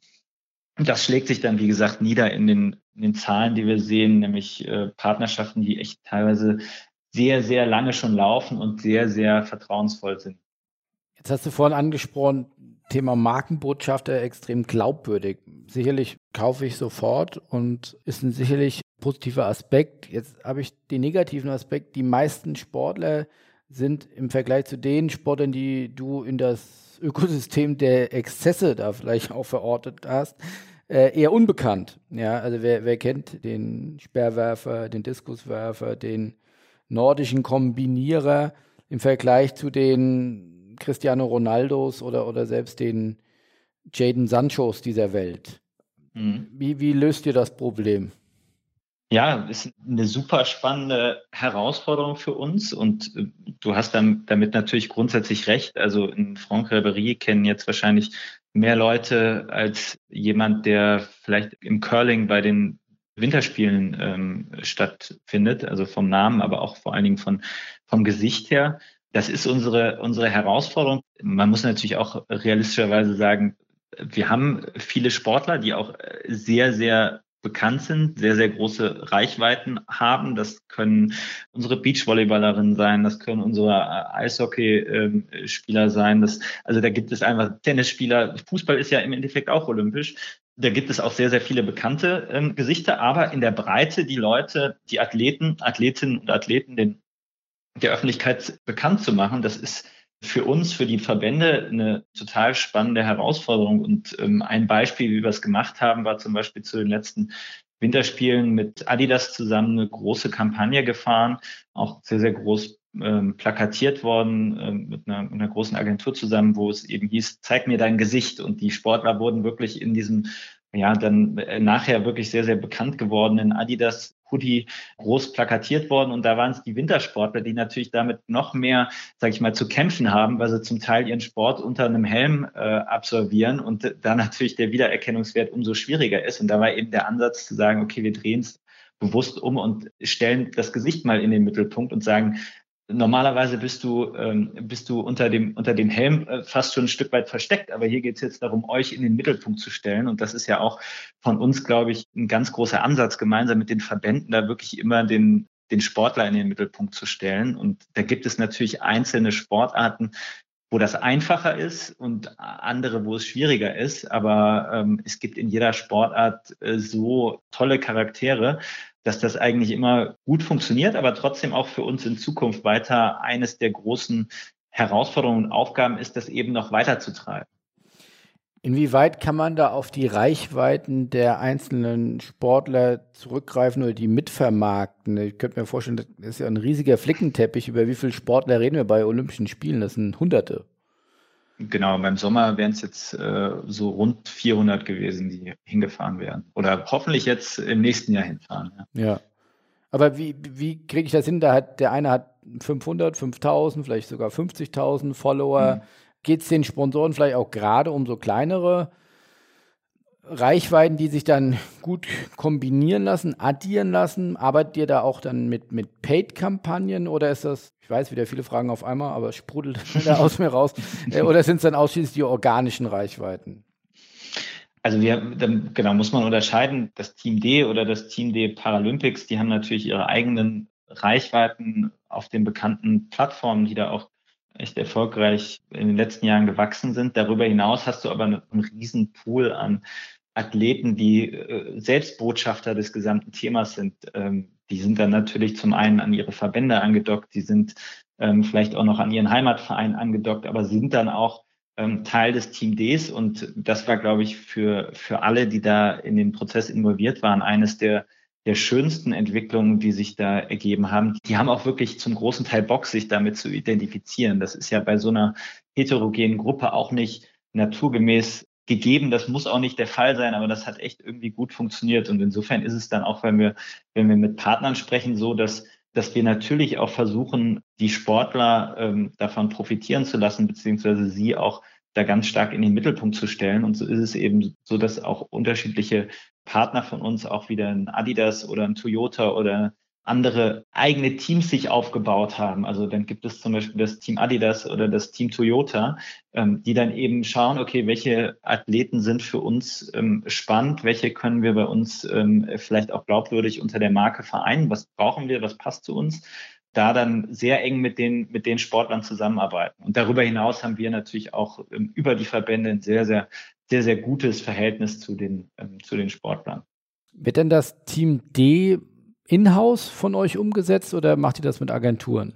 Und das schlägt sich dann, wie gesagt, nieder in den, in den Zahlen, die wir sehen, nämlich äh, Partnerschaften, die echt teilweise sehr, sehr lange schon laufen und sehr, sehr vertrauensvoll sind. Jetzt hast du vorhin angesprochen, Thema Markenbotschafter extrem glaubwürdig. Sicherlich kaufe ich sofort und ist ein sicherlich positiver Aspekt. Jetzt habe ich den negativen Aspekt. Die meisten Sportler sind im Vergleich zu den Sportlern, die du in das Ökosystem der Exzesse da vielleicht auch verortet hast, äh, eher unbekannt. Ja, also wer, wer kennt den Sperrwerfer, den Diskuswerfer, den nordischen Kombinierer im Vergleich zu den Cristiano Ronaldos oder, oder selbst den Jaden Sanchos dieser Welt? Mhm. Wie, wie löst ihr das Problem? Ja, ist eine super spannende Herausforderung für uns und äh, du hast damit natürlich grundsätzlich recht. Also in Franck Ribéry kennen jetzt wahrscheinlich mehr Leute als jemand, der vielleicht im Curling bei den Winterspielen ähm, stattfindet, also vom Namen, aber auch vor allen Dingen von, vom Gesicht her. Das ist unsere, unsere Herausforderung. Man muss natürlich auch realistischerweise sagen, wir haben viele Sportler, die auch sehr, sehr bekannt sind, sehr, sehr große Reichweiten haben. Das können unsere Beachvolleyballerinnen sein, das können unsere Eishockeyspieler sein. Das, also da gibt es einfach Tennisspieler. Fußball ist ja im Endeffekt auch olympisch. Da gibt es auch sehr, sehr viele bekannte ähm, Gesichter, aber in der Breite die Leute, die Athleten, Athletinnen und Athleten den, der Öffentlichkeit bekannt zu machen, das ist für uns, für die Verbände eine total spannende Herausforderung. Und ähm, ein Beispiel, wie wir es gemacht haben, war zum Beispiel zu den letzten Winterspielen mit Adidas zusammen eine große Kampagne gefahren, auch sehr, sehr groß ähm, plakatiert worden ähm, mit einer, einer großen Agentur zusammen, wo es eben hieß, zeig mir dein Gesicht. Und die Sportler wurden wirklich in diesem ja, dann äh, nachher wirklich sehr, sehr bekannt gewordenen Adidas Hoodie groß plakatiert worden und da waren es die Wintersportler, die natürlich damit noch mehr, sage ich mal, zu kämpfen haben, weil sie zum Teil ihren Sport unter einem Helm äh, absolvieren und da natürlich der Wiedererkennungswert umso schwieriger ist. Und da war eben der Ansatz zu sagen, okay, wir drehen es bewusst um und stellen das Gesicht mal in den Mittelpunkt und sagen, Normalerweise bist du, ähm, bist du unter dem, unter dem Helm äh, fast schon ein Stück weit versteckt, aber hier geht es jetzt darum, euch in den Mittelpunkt zu stellen. Und das ist ja auch von uns, glaube ich, ein ganz großer Ansatz, gemeinsam mit den Verbänden da wirklich immer den, den Sportler in den Mittelpunkt zu stellen. Und da gibt es natürlich einzelne Sportarten, wo das einfacher ist und andere, wo es schwieriger ist. Aber ähm, es gibt in jeder Sportart äh, so tolle Charaktere, dass das eigentlich immer gut funktioniert, aber trotzdem auch für uns in Zukunft weiter eines der großen Herausforderungen und Aufgaben ist, das eben noch weiterzutreiben. Inwieweit kann man da auf die Reichweiten der einzelnen Sportler zurückgreifen oder die mitvermarkten? Ich könnte mir vorstellen, das ist ja ein riesiger Flickenteppich. Über wie viele Sportler reden wir bei Olympischen Spielen? Das sind Hunderte. Genau, beim Sommer wären es jetzt äh, so rund 400 gewesen, die hingefahren wären. Oder hoffentlich jetzt im nächsten Jahr hinfahren. Ja. ja. Aber wie, wie kriege ich das hin? Da hat, der eine hat 500, 5000, vielleicht sogar 50.000 Follower. Mhm. Geht es den Sponsoren vielleicht auch gerade um so kleinere Reichweiten, die sich dann gut kombinieren lassen, addieren lassen? Arbeitet ihr da auch dann mit, mit Paid-Kampagnen oder ist das, ich weiß wieder viele Fragen auf einmal, aber es sprudelt da aus mir raus, äh, oder sind es dann ausschließlich die organischen Reichweiten? Also wir, genau, muss man unterscheiden, das Team D oder das Team D Paralympics, die haben natürlich ihre eigenen Reichweiten auf den bekannten Plattformen, die da auch echt erfolgreich in den letzten Jahren gewachsen sind. Darüber hinaus hast du aber einen, riesen Pool an Athleten, die äh, Selbstbotschafter des gesamten Themas sind, ähm, die sind dann natürlich zum einen an ihre Verbände angedockt, die sind ähm, vielleicht auch noch an ihren Heimatverein angedockt, aber sind dann auch ähm, Teil des Team Ds. Und das war, glaube ich, für, für alle, die da in den Prozess involviert waren, eines der, der schönsten Entwicklungen, die sich da ergeben haben. Die haben auch wirklich zum großen Teil Bock, sich damit zu identifizieren. Das ist ja bei so einer heterogenen Gruppe auch nicht naturgemäß gegeben. Das muss auch nicht der Fall sein, aber das hat echt irgendwie gut funktioniert. Und insofern ist es dann auch, wenn wir, wenn wir mit Partnern sprechen, so, dass, dass wir natürlich auch versuchen, die Sportler ähm, davon profitieren zu lassen, beziehungsweise sie auch da ganz stark in den Mittelpunkt zu stellen. Und so ist es eben so, dass auch unterschiedliche Partner von uns, auch wieder ein Adidas oder ein Toyota oder andere eigene Teams sich aufgebaut haben. Also dann gibt es zum Beispiel das Team Adidas oder das Team Toyota, ähm, die dann eben schauen, okay, welche Athleten sind für uns ähm, spannend, welche können wir bei uns ähm, vielleicht auch glaubwürdig unter der Marke vereinen, was brauchen wir, was passt zu uns da dann sehr eng mit den, mit den Sportlern zusammenarbeiten. Und darüber hinaus haben wir natürlich auch ähm, über die Verbände ein sehr, sehr, sehr, sehr gutes Verhältnis zu den, ähm, zu den Sportlern. Wird denn das Team D in-house von euch umgesetzt oder macht ihr das mit Agenturen?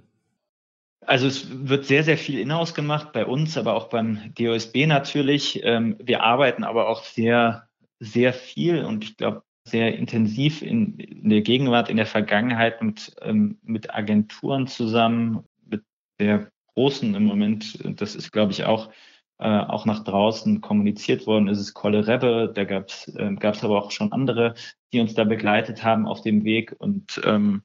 Also es wird sehr, sehr viel in-house gemacht bei uns, aber auch beim DOSB natürlich. Ähm, wir arbeiten aber auch sehr, sehr viel und ich glaube sehr intensiv in, in der Gegenwart, in der Vergangenheit mit, ähm, mit Agenturen zusammen, mit der großen im Moment. Das ist, glaube ich, auch äh, auch nach draußen kommuniziert worden ist, es Kolle Rebbe, da gab es äh, gab's aber auch schon andere, die uns da begleitet haben auf dem Weg und ähm,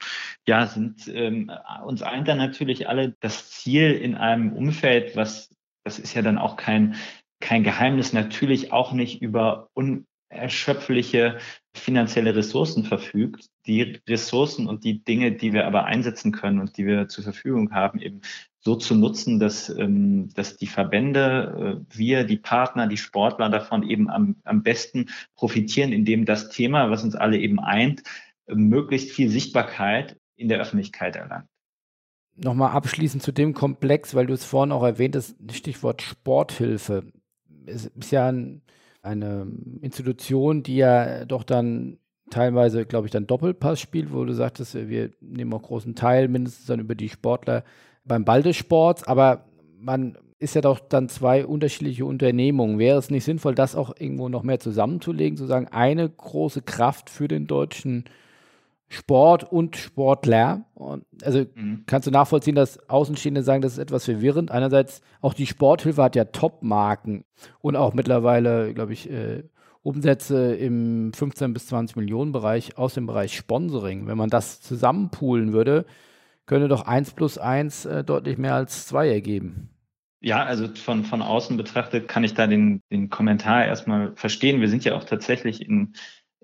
ja, sind ähm, uns eint dann natürlich alle das Ziel in einem Umfeld, was das ist ja dann auch kein kein Geheimnis, natürlich auch nicht über unerschöpfliche finanzielle Ressourcen verfügt, die Ressourcen und die Dinge, die wir aber einsetzen können und die wir zur Verfügung haben, eben so zu nutzen, dass, ähm, dass die Verbände, äh, wir, die Partner, die Sportler davon eben am, am besten profitieren, indem das Thema, was uns alle eben eint, möglichst viel Sichtbarkeit in der Öffentlichkeit erlangt. Nochmal abschließend zu dem Komplex, weil du es vorhin auch erwähnt hast, Stichwort Sporthilfe. Es ist ja ein, eine Institution, die ja doch dann teilweise, glaube ich, dann Doppelpass spielt, wo du sagtest, wir nehmen auch großen Teil mindestens dann über die Sportler beim Ball des Sports, aber man ist ja doch dann zwei unterschiedliche Unternehmungen. Wäre es nicht sinnvoll, das auch irgendwo noch mehr zusammenzulegen, zu sagen, eine große Kraft für den deutschen Sport und Sportler? Also mhm. kannst du nachvollziehen, dass Außenstehende sagen, das ist etwas verwirrend. Einerseits auch die Sporthilfe hat ja Top-Marken und auch mittlerweile, glaube ich, äh, Umsätze im 15 bis 20 Millionen Bereich aus dem Bereich Sponsoring. Wenn man das zusammenpoolen würde, könnte doch 1 plus 1 äh, deutlich mehr als 2 ergeben. Ja, also von, von außen betrachtet kann ich da den, den Kommentar erstmal verstehen. Wir sind ja auch tatsächlich in,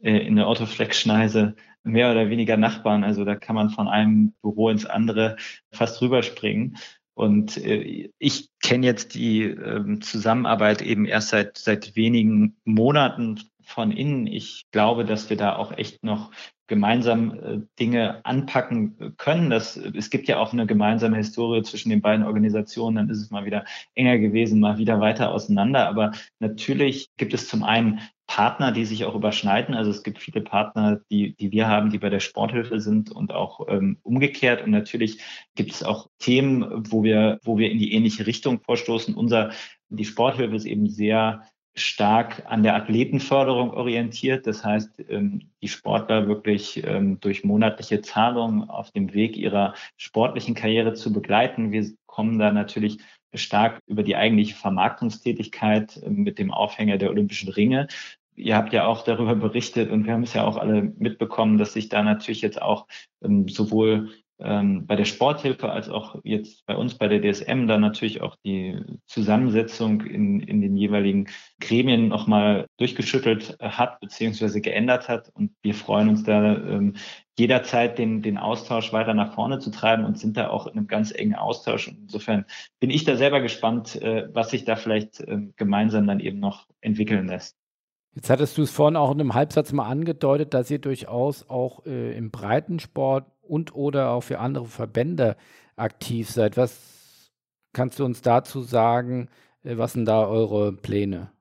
äh, in der Autoflex-Schneise mehr oder weniger Nachbarn. Also da kann man von einem Büro ins andere fast rüberspringen. Und äh, ich kenne jetzt die ähm, Zusammenarbeit eben erst seit, seit wenigen Monaten von innen. Ich glaube, dass wir da auch echt noch gemeinsam äh, Dinge anpacken können. Das, es gibt ja auch eine gemeinsame Historie zwischen den beiden Organisationen. Dann ist es mal wieder enger gewesen, mal wieder weiter auseinander. Aber natürlich gibt es zum einen Partner, die sich auch überschneiden. Also es gibt viele Partner, die, die wir haben, die bei der Sporthilfe sind und auch ähm, umgekehrt. Und natürlich gibt es auch Themen, wo wir, wo wir in die ähnliche Richtung vorstoßen. Unser, die Sporthilfe ist eben sehr stark an der Athletenförderung orientiert. Das heißt, ähm, die Sportler wirklich ähm, durch monatliche Zahlungen auf dem Weg ihrer sportlichen Karriere zu begleiten. Wir kommen da natürlich stark über die eigentliche Vermarktungstätigkeit ähm, mit dem Aufhänger der Olympischen Ringe. Ihr habt ja auch darüber berichtet und wir haben es ja auch alle mitbekommen, dass sich da natürlich jetzt auch sowohl ähm, bei der Sporthilfe als auch jetzt bei uns bei der DSM dann natürlich auch die Zusammensetzung in, in den jeweiligen Gremien nochmal durchgeschüttelt hat beziehungsweise geändert hat. Und wir freuen uns da ähm, jederzeit den, den Austausch weiter nach vorne zu treiben und sind da auch in einem ganz engen Austausch. Und insofern bin ich da selber gespannt, äh, was sich da vielleicht äh, gemeinsam dann eben noch entwickeln lässt. Jetzt hattest du es vorhin auch in einem Halbsatz mal angedeutet, dass ihr durchaus auch äh, im Breitensport und oder auch für andere Verbände aktiv seid. Was kannst du uns dazu sagen? Äh, was sind da eure Pläne?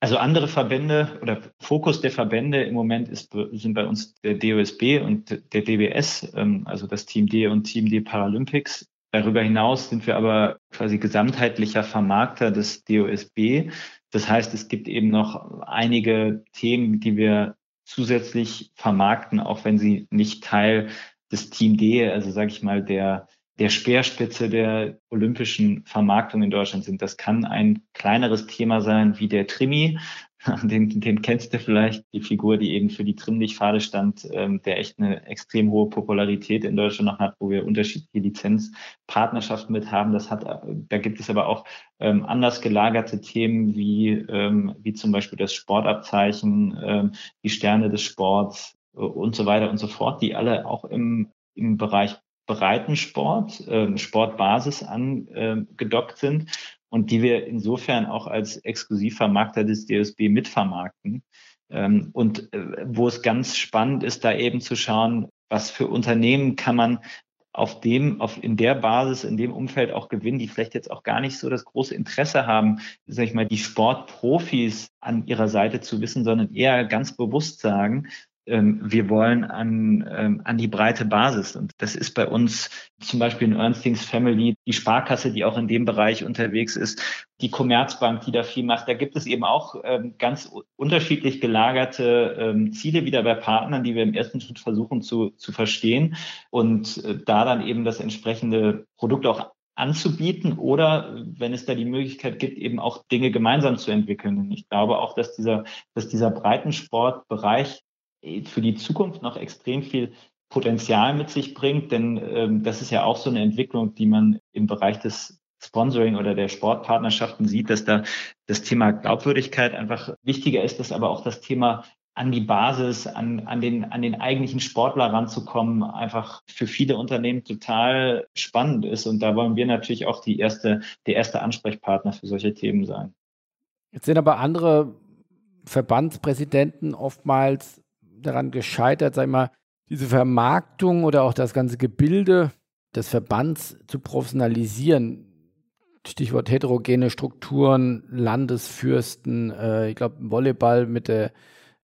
Also andere Verbände oder Fokus der Verbände im Moment ist, sind bei uns der DOSB und der DBS, ähm, also das Team D und Team D Paralympics. Darüber hinaus sind wir aber quasi gesamtheitlicher Vermarkter des DOSB. Das heißt, es gibt eben noch einige Themen, die wir zusätzlich vermarkten, auch wenn sie nicht Teil des Team D, also sage ich mal, der, der Speerspitze der olympischen Vermarktung in Deutschland sind. Das kann ein kleineres Thema sein wie der Trimi, den, den kennst du vielleicht, die Figur, die eben für die Trimmlichtpfade stand, ähm, der echt eine extrem hohe Popularität in Deutschland noch hat, wo wir unterschiedliche Lizenzpartnerschaften mit haben. Das hat, da gibt es aber auch ähm, anders gelagerte Themen wie, ähm, wie zum Beispiel das Sportabzeichen, ähm, die Sterne des Sports äh, und so weiter und so fort, die alle auch im, im Bereich Breitensport, äh, Sportbasis angedockt äh, sind und die wir insofern auch als Exklusivvermarkter des DSB mitvermarkten. Ähm, und äh, wo es ganz spannend ist, da eben zu schauen, was für Unternehmen kann man auf dem, auf, in der Basis, in dem Umfeld auch gewinnen, die vielleicht jetzt auch gar nicht so das große Interesse haben, sag ich mal, die Sportprofis an ihrer Seite zu wissen, sondern eher ganz bewusst sagen, wir wollen an, ähm, an die breite Basis. Und das ist bei uns zum Beispiel in Ernstings Family die Sparkasse, die auch in dem Bereich unterwegs ist, die Commerzbank, die da viel macht. Da gibt es eben auch ähm, ganz unterschiedlich gelagerte Ziele wieder bei Partnern, die wir im ersten Schritt versuchen zu, zu verstehen und äh, da dann eben das entsprechende Produkt auch anzubieten oder wenn es da die Möglichkeit gibt, eben auch Dinge gemeinsam zu entwickeln. Und ich glaube auch, dass dieser, dass dieser Breitensportbereich für die Zukunft noch extrem viel Potenzial mit sich bringt, denn ähm, das ist ja auch so eine Entwicklung, die man im Bereich des Sponsoring oder der Sportpartnerschaften sieht, dass da das Thema Glaubwürdigkeit einfach wichtiger ist, dass aber auch das Thema an die Basis, an, an, den, an den eigentlichen Sportler ranzukommen, einfach für viele Unternehmen total spannend ist. Und da wollen wir natürlich auch die erste, der erste Ansprechpartner für solche Themen sein. Jetzt sind aber andere Verbandspräsidenten oftmals daran gescheitert, sag ich mal, diese Vermarktung oder auch das ganze Gebilde des Verbands zu professionalisieren. Stichwort heterogene Strukturen, Landesfürsten, äh, ich glaube Volleyball mit der,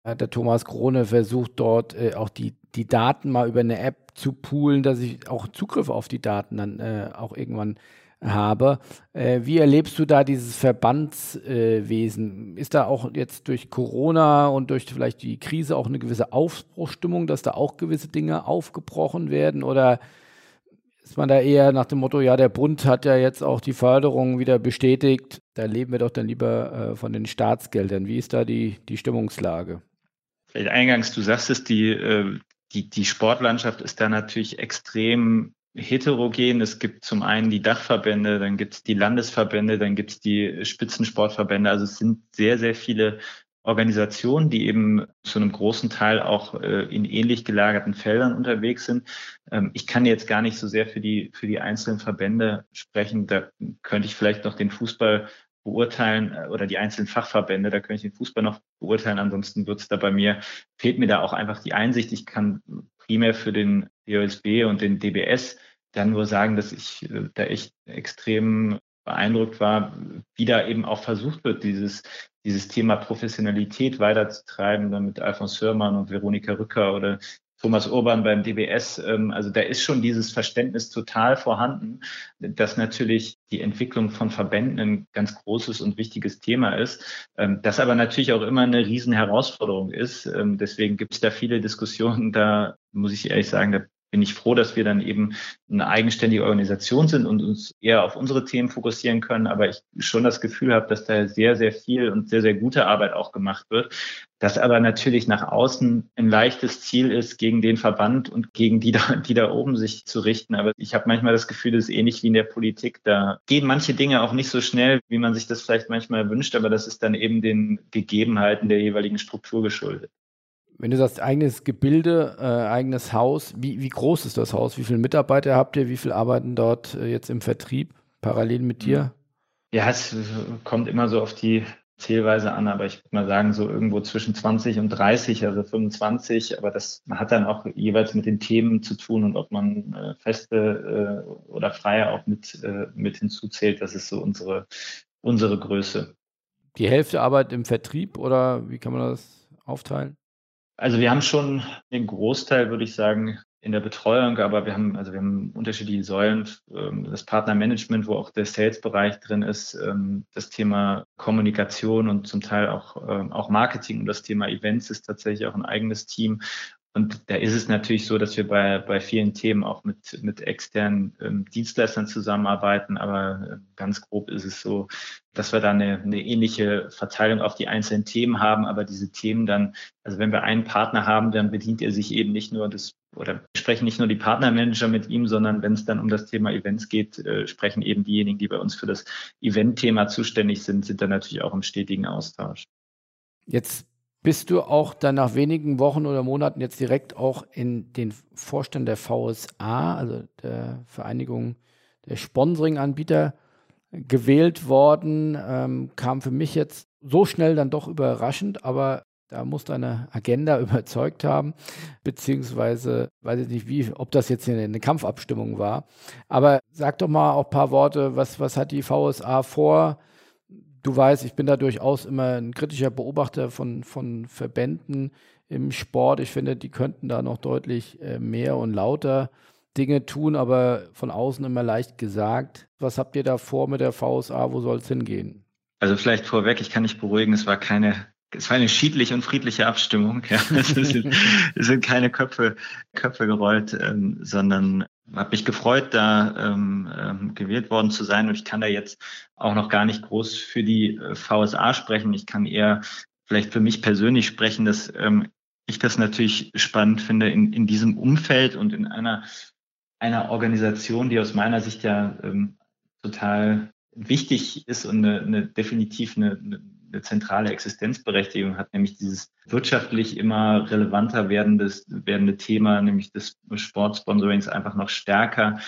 äh, der Thomas Krone versucht dort äh, auch die, die Daten mal über eine App zu poolen, dass ich auch Zugriff auf die Daten dann äh, auch irgendwann habe. Äh, wie erlebst du da dieses Verbandswesen? Ist da auch jetzt durch Corona und durch vielleicht die Krise auch eine gewisse Aufbruchstimmung, dass da auch gewisse Dinge aufgebrochen werden? Oder ist man da eher nach dem Motto, ja, der Bund hat ja jetzt auch die Förderung wieder bestätigt, da leben wir doch dann lieber äh, von den Staatsgeldern. Wie ist da die, die Stimmungslage? Vielleicht eingangs, du sagst es, die, äh, die, die Sportlandschaft ist da natürlich extrem heterogen. Es gibt zum einen die Dachverbände, dann gibt es die Landesverbände, dann gibt es die Spitzensportverbände. Also es sind sehr, sehr viele Organisationen, die eben zu einem großen Teil auch äh, in ähnlich gelagerten Feldern unterwegs sind. Ähm, ich kann jetzt gar nicht so sehr für die, für die einzelnen Verbände sprechen. Da könnte ich vielleicht noch den Fußball beurteilen äh, oder die einzelnen Fachverbände, da könnte ich den Fußball noch beurteilen. Ansonsten wird es da bei mir, fehlt mir da auch einfach die Einsicht. Ich kann primär für den DOSB und den DBS dann nur sagen, dass ich äh, da echt extrem beeindruckt war, wie da eben auch versucht wird, dieses, dieses Thema Professionalität weiterzutreiben, dann mit Alfons Hörmann und Veronika Rücker oder Thomas Urban beim DBS. Ähm, also da ist schon dieses Verständnis total vorhanden, dass natürlich die Entwicklung von Verbänden ein ganz großes und wichtiges Thema ist, ähm, das aber natürlich auch immer eine Riesenherausforderung ist. Ähm, deswegen gibt es da viele Diskussionen, da muss ich ehrlich sagen, da bin ich froh, dass wir dann eben eine eigenständige Organisation sind und uns eher auf unsere Themen fokussieren können. Aber ich schon das Gefühl habe, dass da sehr, sehr viel und sehr, sehr gute Arbeit auch gemacht wird. Das aber natürlich nach außen ein leichtes Ziel ist, gegen den Verband und gegen die da, die da oben sich zu richten. Aber ich habe manchmal das Gefühl, das ist ähnlich wie in der Politik. Da gehen manche Dinge auch nicht so schnell, wie man sich das vielleicht manchmal wünscht. Aber das ist dann eben den Gegebenheiten der jeweiligen Struktur geschuldet. Wenn du sagst, eigenes Gebilde, äh, eigenes Haus, wie, wie groß ist das Haus? Wie viele Mitarbeiter habt ihr? Wie viele arbeiten dort äh, jetzt im Vertrieb parallel mit dir? Ja, es kommt immer so auf die Zählweise an, aber ich würde mal sagen, so irgendwo zwischen 20 und 30, also 25. Aber das hat dann auch jeweils mit den Themen zu tun und ob man äh, feste äh, oder freie auch mit, äh, mit hinzuzählt. Das ist so unsere, unsere Größe. Die Hälfte arbeitet im Vertrieb oder wie kann man das aufteilen? Also wir haben schon den Großteil, würde ich sagen, in der Betreuung, aber wir haben, also wir haben unterschiedliche Säulen, ähm, das Partnermanagement, wo auch der Sales-Bereich drin ist, ähm, das Thema Kommunikation und zum Teil auch, ähm, auch Marketing und das Thema Events ist tatsächlich auch ein eigenes Team. Und da ist es natürlich so, dass wir bei, bei vielen Themen auch mit, mit externen ähm, Dienstleistern zusammenarbeiten. Aber äh, ganz grob ist es so, dass wir da eine, eine ähnliche Verteilung auf die einzelnen Themen haben. Aber diese Themen dann, also wenn wir einen Partner haben, dann bedient er sich eben nicht nur das, oder sprechen nicht nur die Partnermanager mit ihm, sondern wenn es dann um das Thema Events geht, äh, sprechen eben diejenigen, die bei uns für das Event-Thema zuständig sind, sind dann natürlich auch im stetigen Austausch. Jetzt bist du auch dann nach wenigen Wochen oder Monaten jetzt direkt auch in den Vorstand der VSA, also der Vereinigung der Sponsoring-Anbieter, gewählt worden. Ähm, kam für mich jetzt so schnell dann doch überraschend, aber da muss deine Agenda überzeugt haben, beziehungsweise weiß ich nicht, wie, ob das jetzt eine Kampfabstimmung war. Aber sag doch mal auch ein paar Worte, was, was hat die VSA vor? Du weißt, ich bin da durchaus immer ein kritischer Beobachter von, von Verbänden im Sport. Ich finde, die könnten da noch deutlich äh, mehr und lauter Dinge tun, aber von außen immer leicht gesagt. Was habt ihr da vor mit der VSA? Wo soll es hingehen? Also vielleicht vorweg, ich kann nicht beruhigen, es war keine, es war eine schiedliche und friedliche Abstimmung. Ja. Es, sind, es sind keine Köpfe, Köpfe gerollt, ähm, sondern habe mich gefreut, da ähm, ähm, gewählt worden zu sein und ich kann da jetzt auch noch gar nicht groß für die äh, VSA sprechen. Ich kann eher vielleicht für mich persönlich sprechen, dass ähm, ich das natürlich spannend finde in, in diesem Umfeld und in einer, einer Organisation, die aus meiner Sicht ja ähm, total wichtig ist und eine, eine definitiv eine, eine zentrale Existenzberechtigung hat, nämlich dieses wirtschaftlich immer relevanter werdendes, werdende Thema, nämlich des Sportsponsorings einfach noch stärker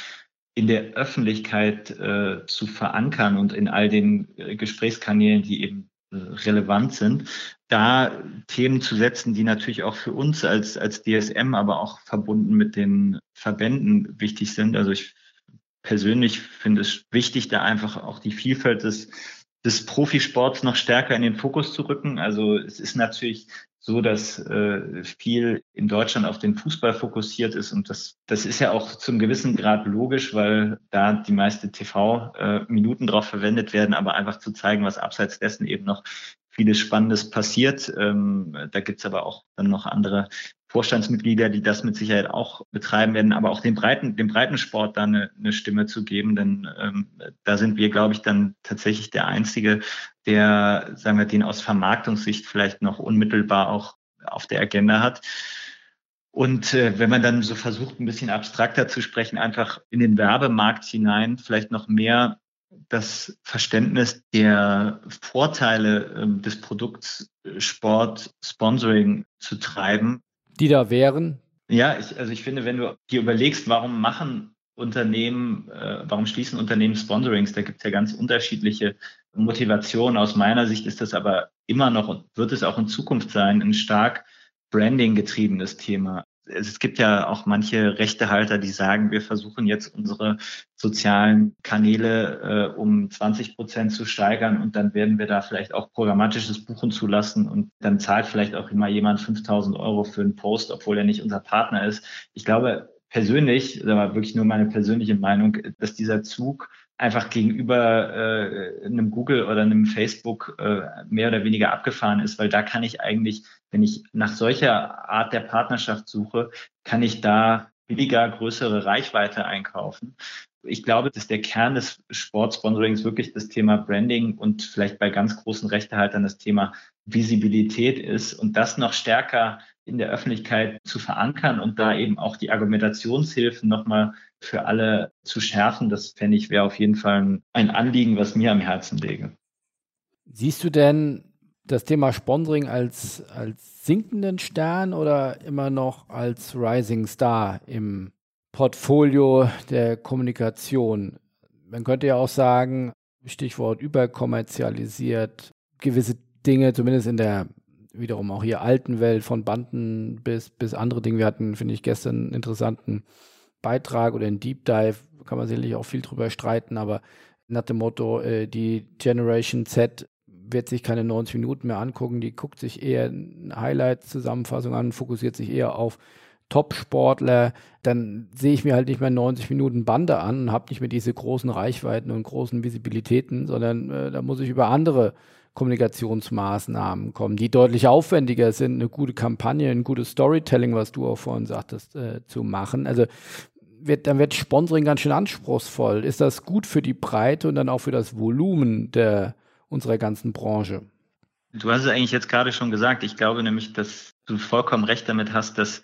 in der Öffentlichkeit äh, zu verankern und in all den äh, Gesprächskanälen, die eben äh, relevant sind, da Themen zu setzen, die natürlich auch für uns als, als DSM, aber auch verbunden mit den Verbänden wichtig sind. Also ich persönlich finde es wichtig, da einfach auch die Vielfalt des, des Profisports noch stärker in den Fokus zu rücken. Also es ist natürlich so, dass äh, viel in Deutschland auf den Fußball fokussiert ist und das, das ist ja auch zum gewissen Grad logisch, weil da die meiste TV-Minuten äh, drauf verwendet werden, aber einfach zu zeigen, was abseits dessen eben noch vieles Spannendes passiert. Ähm, da gibt's aber auch dann noch andere Vorstandsmitglieder, die das mit Sicherheit auch betreiben werden, aber auch den breiten, dem Breitensport da eine, eine Stimme zu geben, denn ähm, da sind wir, glaube ich, dann tatsächlich der Einzige, der, sagen wir, den aus Vermarktungssicht vielleicht noch unmittelbar auch auf der Agenda hat. Und äh, wenn man dann so versucht, ein bisschen abstrakter zu sprechen, einfach in den Werbemarkt hinein vielleicht noch mehr das Verständnis der Vorteile äh, des Produkts Sport Sponsoring zu treiben, die da wären? Ja, ich, also ich finde, wenn du dir überlegst, warum machen Unternehmen, äh, warum schließen Unternehmen Sponsorings, da gibt es ja ganz unterschiedliche Motivationen. Aus meiner Sicht ist das aber immer noch und wird es auch in Zukunft sein, ein stark Branding getriebenes Thema es gibt ja auch manche Rechtehalter, die sagen, wir versuchen jetzt unsere sozialen Kanäle äh, um 20 Prozent zu steigern und dann werden wir da vielleicht auch programmatisches Buchen zulassen und dann zahlt vielleicht auch immer jemand 5000 Euro für einen Post, obwohl er nicht unser Partner ist. Ich glaube persönlich, das war wirklich nur meine persönliche Meinung, dass dieser Zug einfach gegenüber äh, einem Google oder einem Facebook äh, mehr oder weniger abgefahren ist, weil da kann ich eigentlich, wenn ich nach solcher Art der Partnerschaft suche, kann ich da billiger größere Reichweite einkaufen. Ich glaube, dass der Kern des Sportsponsorings wirklich das Thema Branding und vielleicht bei ganz großen Rechtehaltern das Thema Visibilität ist und das noch stärker in der Öffentlichkeit zu verankern und da eben auch die Argumentationshilfen nochmal für alle zu schärfen, das fände ich, wäre auf jeden Fall ein Anliegen, was mir am Herzen läge. Siehst du denn das Thema Sponsoring als, als sinkenden Stern oder immer noch als Rising Star im Portfolio der Kommunikation? Man könnte ja auch sagen, Stichwort überkommerzialisiert, gewisse Dinge, zumindest in der wiederum auch hier alten Welt von Banden bis, bis andere Dinge. Wir hatten, finde ich, gestern einen interessanten Beitrag oder einen Deep Dive, kann man sicherlich auch viel drüber streiten, aber nach dem Motto, äh, die Generation Z wird sich keine 90 Minuten mehr angucken, die guckt sich eher eine Highlight-Zusammenfassung an, fokussiert sich eher auf Top-Sportler, dann sehe ich mir halt nicht mehr 90 Minuten Bande an und habe nicht mehr diese großen Reichweiten und großen Visibilitäten, sondern äh, da muss ich über andere Kommunikationsmaßnahmen kommen, die deutlich aufwendiger sind, eine gute Kampagne, ein gutes Storytelling, was du auch vorhin sagtest, äh, zu machen. Also wird, dann wird Sponsoring ganz schön anspruchsvoll. Ist das gut für die Breite und dann auch für das Volumen der, unserer ganzen Branche? Du hast es eigentlich jetzt gerade schon gesagt. Ich glaube nämlich, dass du vollkommen recht damit hast, dass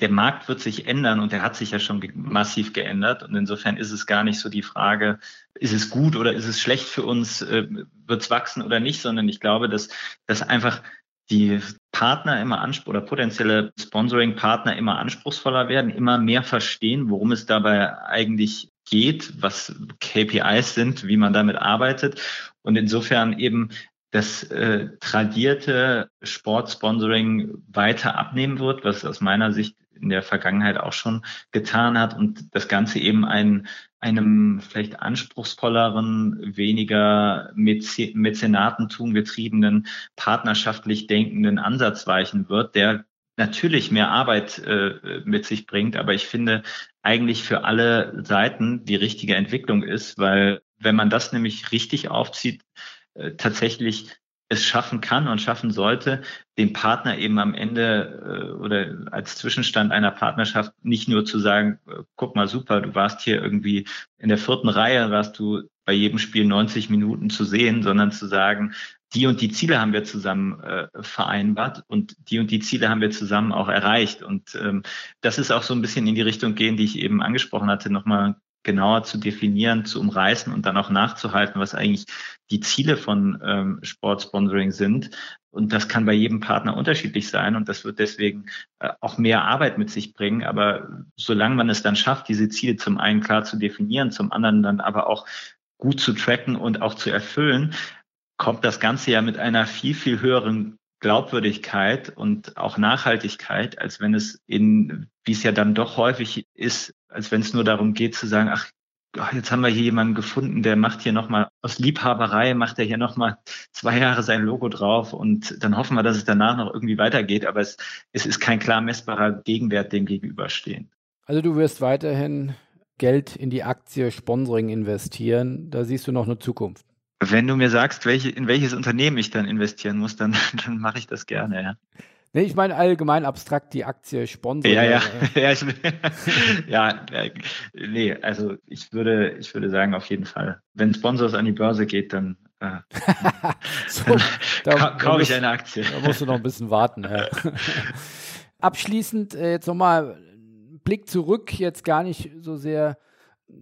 der Markt wird sich ändern und der hat sich ja schon massiv geändert. Und insofern ist es gar nicht so die Frage, ist es gut oder ist es schlecht für uns, äh, wird es wachsen oder nicht, sondern ich glaube, dass, dass einfach die Partner immer anspruch oder potenzielle Sponsoring-Partner immer anspruchsvoller werden, immer mehr verstehen, worum es dabei eigentlich geht, was KPIs sind, wie man damit arbeitet. Und insofern eben das äh, tradierte Sportsponsoring weiter abnehmen wird, was aus meiner Sicht in der Vergangenheit auch schon getan hat und das Ganze eben ein, einem vielleicht anspruchsvolleren, weniger Mäzenatentum getriebenen, partnerschaftlich denkenden Ansatz weichen wird, der natürlich mehr Arbeit äh, mit sich bringt, aber ich finde eigentlich für alle Seiten die richtige Entwicklung ist, weil wenn man das nämlich richtig aufzieht, äh, tatsächlich es schaffen kann und schaffen sollte, dem Partner eben am Ende äh, oder als Zwischenstand einer Partnerschaft nicht nur zu sagen, äh, guck mal super, du warst hier irgendwie in der vierten Reihe, warst du bei jedem Spiel 90 Minuten zu sehen, sondern zu sagen, die und die Ziele haben wir zusammen äh, vereinbart und die und die Ziele haben wir zusammen auch erreicht. Und ähm, das ist auch so ein bisschen in die Richtung gehen, die ich eben angesprochen hatte, nochmal genauer zu definieren, zu umreißen und dann auch nachzuhalten, was eigentlich die Ziele von ähm, Sportsponsoring sind. Und das kann bei jedem Partner unterschiedlich sein und das wird deswegen äh, auch mehr Arbeit mit sich bringen. Aber solange man es dann schafft, diese Ziele zum einen klar zu definieren, zum anderen dann aber auch gut zu tracken und auch zu erfüllen, kommt das Ganze ja mit einer viel, viel höheren Glaubwürdigkeit und auch Nachhaltigkeit, als wenn es in, wie es ja dann doch häufig ist, als wenn es nur darum geht zu sagen, ach, jetzt haben wir hier jemanden gefunden, der macht hier nochmal aus Liebhaberei, macht er hier nochmal zwei Jahre sein Logo drauf und dann hoffen wir, dass es danach noch irgendwie weitergeht, aber es, es ist kein klar messbarer Gegenwert dem gegenüberstehen. Also du wirst weiterhin Geld in die Aktie Sponsoring investieren, da siehst du noch eine Zukunft. Wenn du mir sagst, welche, in welches Unternehmen ich dann investieren muss, dann, dann mache ich das gerne, ja. Nee, ich meine allgemein abstrakt die Aktie sponsern. Ja, ja. ja, ich, ja, nee, also ich würde, ich würde sagen, auf jeden Fall. Wenn Sponsors an die Börse geht, dann, äh, so, dann da, kaufe ich eine Aktie. Da musst du noch ein bisschen warten. Ja. Abschließend äh, jetzt nochmal Blick zurück, jetzt gar nicht so sehr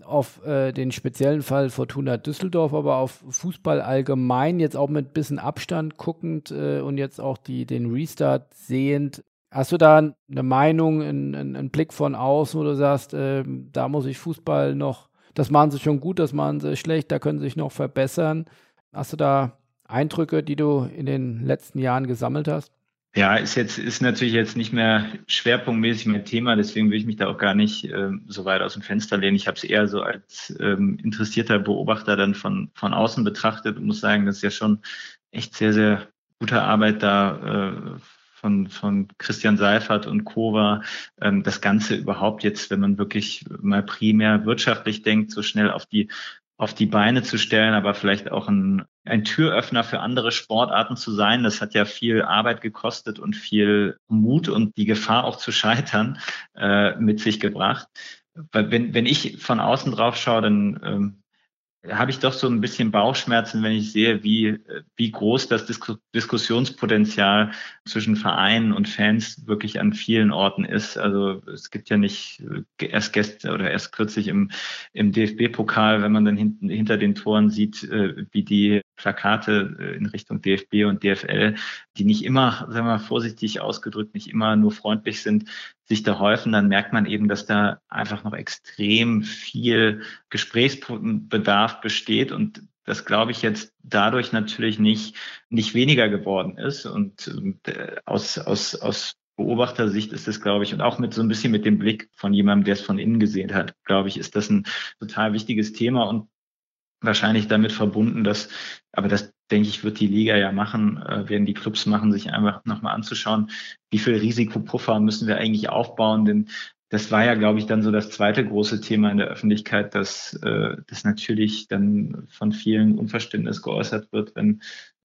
auf äh, den speziellen Fall Fortuna Düsseldorf, aber auf Fußball allgemein, jetzt auch mit bisschen Abstand guckend äh, und jetzt auch die, den Restart sehend. Hast du da eine Meinung, einen, einen Blick von außen, wo du sagst, äh, da muss ich Fußball noch, das machen sie schon gut, das machen sie schlecht, da können sie sich noch verbessern. Hast du da Eindrücke, die du in den letzten Jahren gesammelt hast? Ja, ist jetzt ist natürlich jetzt nicht mehr schwerpunktmäßig mein Thema, deswegen will ich mich da auch gar nicht ähm, so weit aus dem Fenster lehnen. Ich habe es eher so als ähm, interessierter Beobachter dann von von außen betrachtet und muss sagen, das ist ja schon echt sehr sehr gute Arbeit da äh, von von Christian Seifert und Kova. Ähm, das Ganze überhaupt jetzt, wenn man wirklich mal primär wirtschaftlich denkt, so schnell auf die auf die Beine zu stellen, aber vielleicht auch ein, ein Türöffner für andere Sportarten zu sein. Das hat ja viel Arbeit gekostet und viel Mut und die Gefahr auch zu scheitern äh, mit sich gebracht. Weil wenn, wenn ich von außen drauf schaue, dann ähm, habe ich doch so ein bisschen Bauchschmerzen, wenn ich sehe, wie, wie groß das Disku Diskussionspotenzial zwischen Vereinen und Fans wirklich an vielen Orten ist. Also es gibt ja nicht erst gestern oder erst kürzlich im, im DFB-Pokal, wenn man dann hinten, hinter den Toren sieht, äh, wie die Plakate äh, in Richtung DFB und DFL, die nicht immer, sagen wir mal vorsichtig ausgedrückt, nicht immer nur freundlich sind, sich da häufen, dann merkt man eben, dass da einfach noch extrem viel Gesprächsbedarf besteht und das glaube ich jetzt dadurch natürlich nicht, nicht weniger geworden ist. Und äh, aus, aus, aus Beobachtersicht ist das, glaube ich, und auch mit so ein bisschen mit dem Blick von jemandem, der es von innen gesehen hat, glaube ich, ist das ein total wichtiges Thema und wahrscheinlich damit verbunden, dass, aber das denke ich, wird die Liga ja machen, äh, werden die Clubs machen, sich einfach nochmal anzuschauen, wie viel Risikopuffer müssen wir eigentlich aufbauen, denn das war ja, glaube ich, dann so das zweite große Thema in der Öffentlichkeit, dass äh, das natürlich dann von vielen Unverständnis geäußert wird, wenn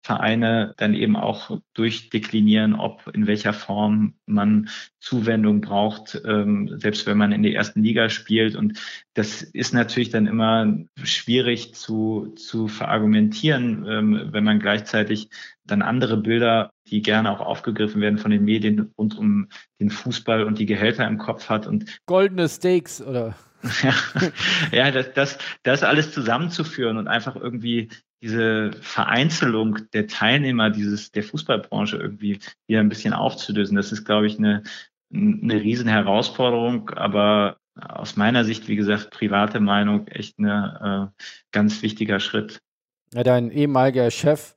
Vereine dann eben auch durchdeklinieren, ob in welcher Form man Zuwendung braucht, ähm, selbst wenn man in der ersten Liga spielt. Und das ist natürlich dann immer schwierig zu, zu verargumentieren, ähm, wenn man gleichzeitig dann andere Bilder, die gerne auch aufgegriffen werden von den Medien rund um den Fußball und die Gehälter im Kopf hat. Und Goldene Steaks oder? ja, das, das, das alles zusammenzuführen und einfach irgendwie diese Vereinzelung der Teilnehmer dieses, der Fußballbranche irgendwie wieder ein bisschen aufzulösen. Das ist, glaube ich, eine, eine riesen Herausforderung, aber aus meiner Sicht, wie gesagt, private Meinung, echt ein äh, ganz wichtiger Schritt. Ja, dein ehemaliger Chef,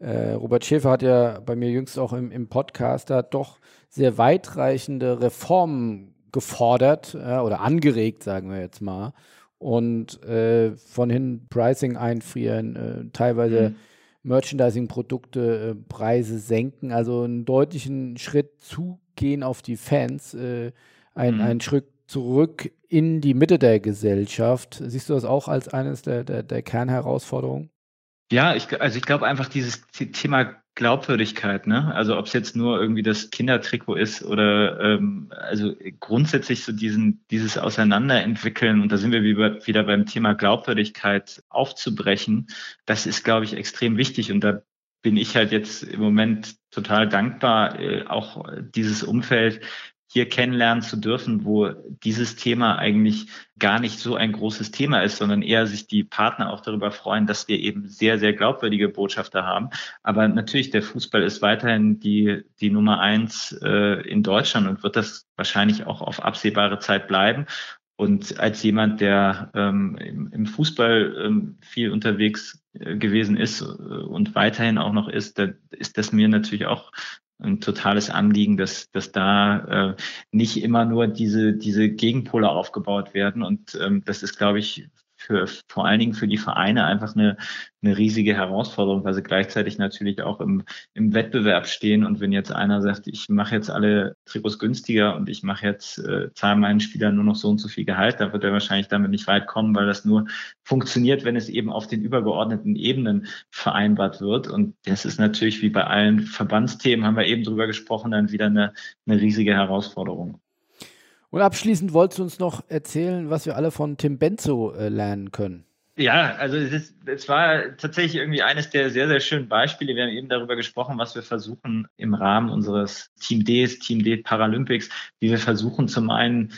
äh, Robert Schäfer, hat ja bei mir jüngst auch im, im Podcast da doch sehr weitreichende Reformen gefordert äh, oder angeregt, sagen wir jetzt mal und äh, von hin Pricing einfrieren, äh, teilweise mhm. Merchandising-Produkte, äh, Preise senken, also einen deutlichen Schritt zugehen auf die Fans, äh, ein, mhm. einen Schritt zurück in die Mitte der Gesellschaft. Siehst du das auch als eines der, der, der Kernherausforderungen? Ja, ich, also ich glaube einfach dieses Thema Glaubwürdigkeit, ne? Also ob es jetzt nur irgendwie das Kindertrikot ist oder ähm, also grundsätzlich so diesen dieses Auseinanderentwickeln und da sind wir wieder beim Thema Glaubwürdigkeit aufzubrechen. Das ist, glaube ich, extrem wichtig und da bin ich halt jetzt im Moment total dankbar, äh, auch dieses Umfeld hier kennenlernen zu dürfen, wo dieses Thema eigentlich gar nicht so ein großes Thema ist, sondern eher sich die Partner auch darüber freuen, dass wir eben sehr, sehr glaubwürdige Botschafter haben. Aber natürlich, der Fußball ist weiterhin die, die Nummer eins äh, in Deutschland und wird das wahrscheinlich auch auf absehbare Zeit bleiben. Und als jemand, der ähm, im, Fußball ähm, viel unterwegs äh, gewesen ist äh, und weiterhin auch noch ist, da ist das mir natürlich auch ein totales Anliegen, dass, dass da äh, nicht immer nur diese, diese Gegenpole aufgebaut werden. Und ähm, das ist, glaube ich, für, vor allen Dingen für die Vereine einfach eine, eine riesige Herausforderung, weil sie gleichzeitig natürlich auch im, im Wettbewerb stehen. Und wenn jetzt einer sagt, ich mache jetzt alle Trikots günstiger und ich mache jetzt, äh, zahle meinen Spielern nur noch so und so viel Gehalt, dann wird er wahrscheinlich damit nicht weit kommen, weil das nur funktioniert, wenn es eben auf den übergeordneten Ebenen vereinbart wird. Und das ist natürlich wie bei allen Verbandsthemen, haben wir eben drüber gesprochen, dann wieder eine, eine riesige Herausforderung. Und abschließend wolltest du uns noch erzählen, was wir alle von Tim Benzo äh, lernen können. Ja, also es, ist, es war tatsächlich irgendwie eines der sehr, sehr schönen Beispiele. Wir haben eben darüber gesprochen, was wir versuchen im Rahmen unseres Team Ds, Team D Paralympics, wie wir versuchen zum einen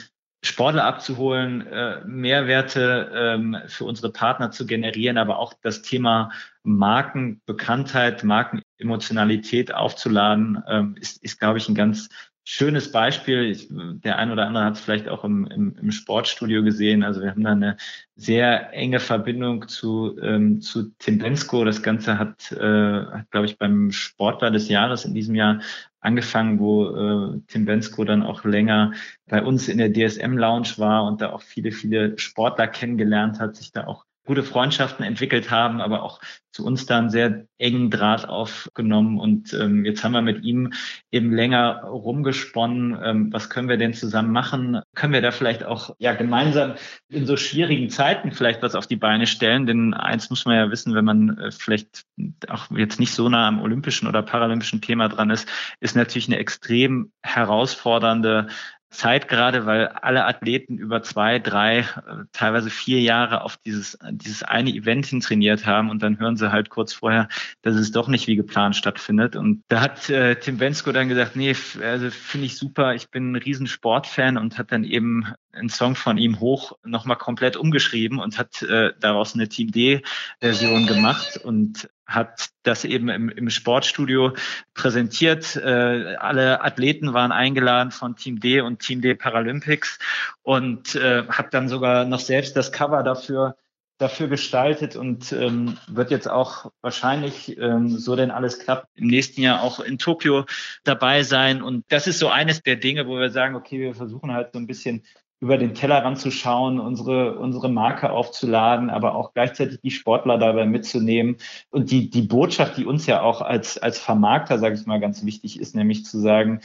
Sportler abzuholen, äh, Mehrwerte ähm, für unsere Partner zu generieren, aber auch das Thema Markenbekanntheit, Markenemotionalität aufzuladen, ähm, ist, ist, glaube ich, ein ganz schönes Beispiel. Ich, der ein oder andere hat es vielleicht auch im, im, im, Sportstudio gesehen. Also wir haben da eine sehr enge Verbindung zu, ähm, zu Bensko. Das Ganze hat, äh, hat glaube ich, beim Sportler des Jahres in diesem Jahr angefangen, wo äh, Tim Bensko dann auch länger bei uns in der DSM-Lounge war und da auch viele, viele Sportler kennengelernt hat, sich da auch gute Freundschaften entwickelt haben, aber auch zu uns da einen sehr engen Draht aufgenommen. Und ähm, jetzt haben wir mit ihm eben länger rumgesponnen. Ähm, was können wir denn zusammen machen? Können wir da vielleicht auch ja gemeinsam in so schwierigen Zeiten vielleicht was auf die Beine stellen? Denn eins muss man ja wissen, wenn man äh, vielleicht auch jetzt nicht so nah am olympischen oder paralympischen Thema dran ist, ist natürlich eine extrem herausfordernde Zeit gerade, weil alle Athleten über zwei, drei, äh, teilweise vier Jahre auf dieses, dieses eine Event hin trainiert haben und dann hören sie halt kurz vorher, dass es doch nicht wie geplant stattfindet. Und da hat äh, Tim Bensko dann gesagt, nee, also finde ich super, ich bin ein riesen Sportfan und hat dann eben einen Song von ihm hoch nochmal komplett umgeschrieben und hat äh, daraus eine Team D-Version gemacht und hat das eben im, im Sportstudio präsentiert. Äh, alle Athleten waren eingeladen von Team D und Team D Paralympics und äh, hat dann sogar noch selbst das Cover dafür dafür gestaltet und ähm, wird jetzt auch wahrscheinlich, ähm, so denn alles klappt, im nächsten Jahr auch in Tokio dabei sein. Und das ist so eines der Dinge, wo wir sagen, okay, wir versuchen halt so ein bisschen über den Tellerrand zu schauen, unsere, unsere Marke aufzuladen, aber auch gleichzeitig die Sportler dabei mitzunehmen. Und die, die Botschaft, die uns ja auch als, als Vermarkter, sage ich mal, ganz wichtig ist, nämlich zu sagen,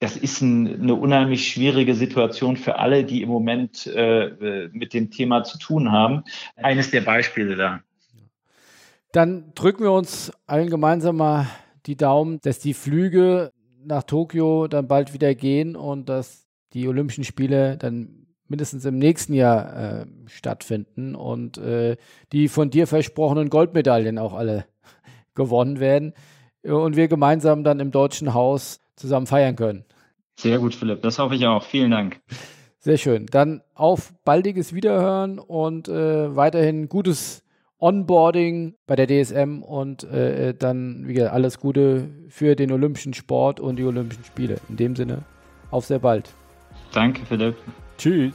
das ist ein, eine unheimlich schwierige Situation für alle, die im Moment äh, mit dem Thema zu tun haben. Eines der Beispiele da. Dann drücken wir uns allen gemeinsam mal die Daumen, dass die Flüge nach Tokio dann bald wieder gehen und dass die Olympischen Spiele dann mindestens im nächsten Jahr äh, stattfinden und äh, die von dir versprochenen Goldmedaillen auch alle gewonnen werden und wir gemeinsam dann im Deutschen Haus zusammen feiern können. Sehr gut, Philipp. Das hoffe ich auch. Vielen Dank. Sehr schön. Dann auf baldiges Wiederhören und äh, weiterhin gutes Onboarding bei der DSM und äh, dann wie gesagt, alles Gute für den olympischen Sport und die Olympischen Spiele. In dem Sinne, auf sehr bald. Danke, Philipp. Tschüss.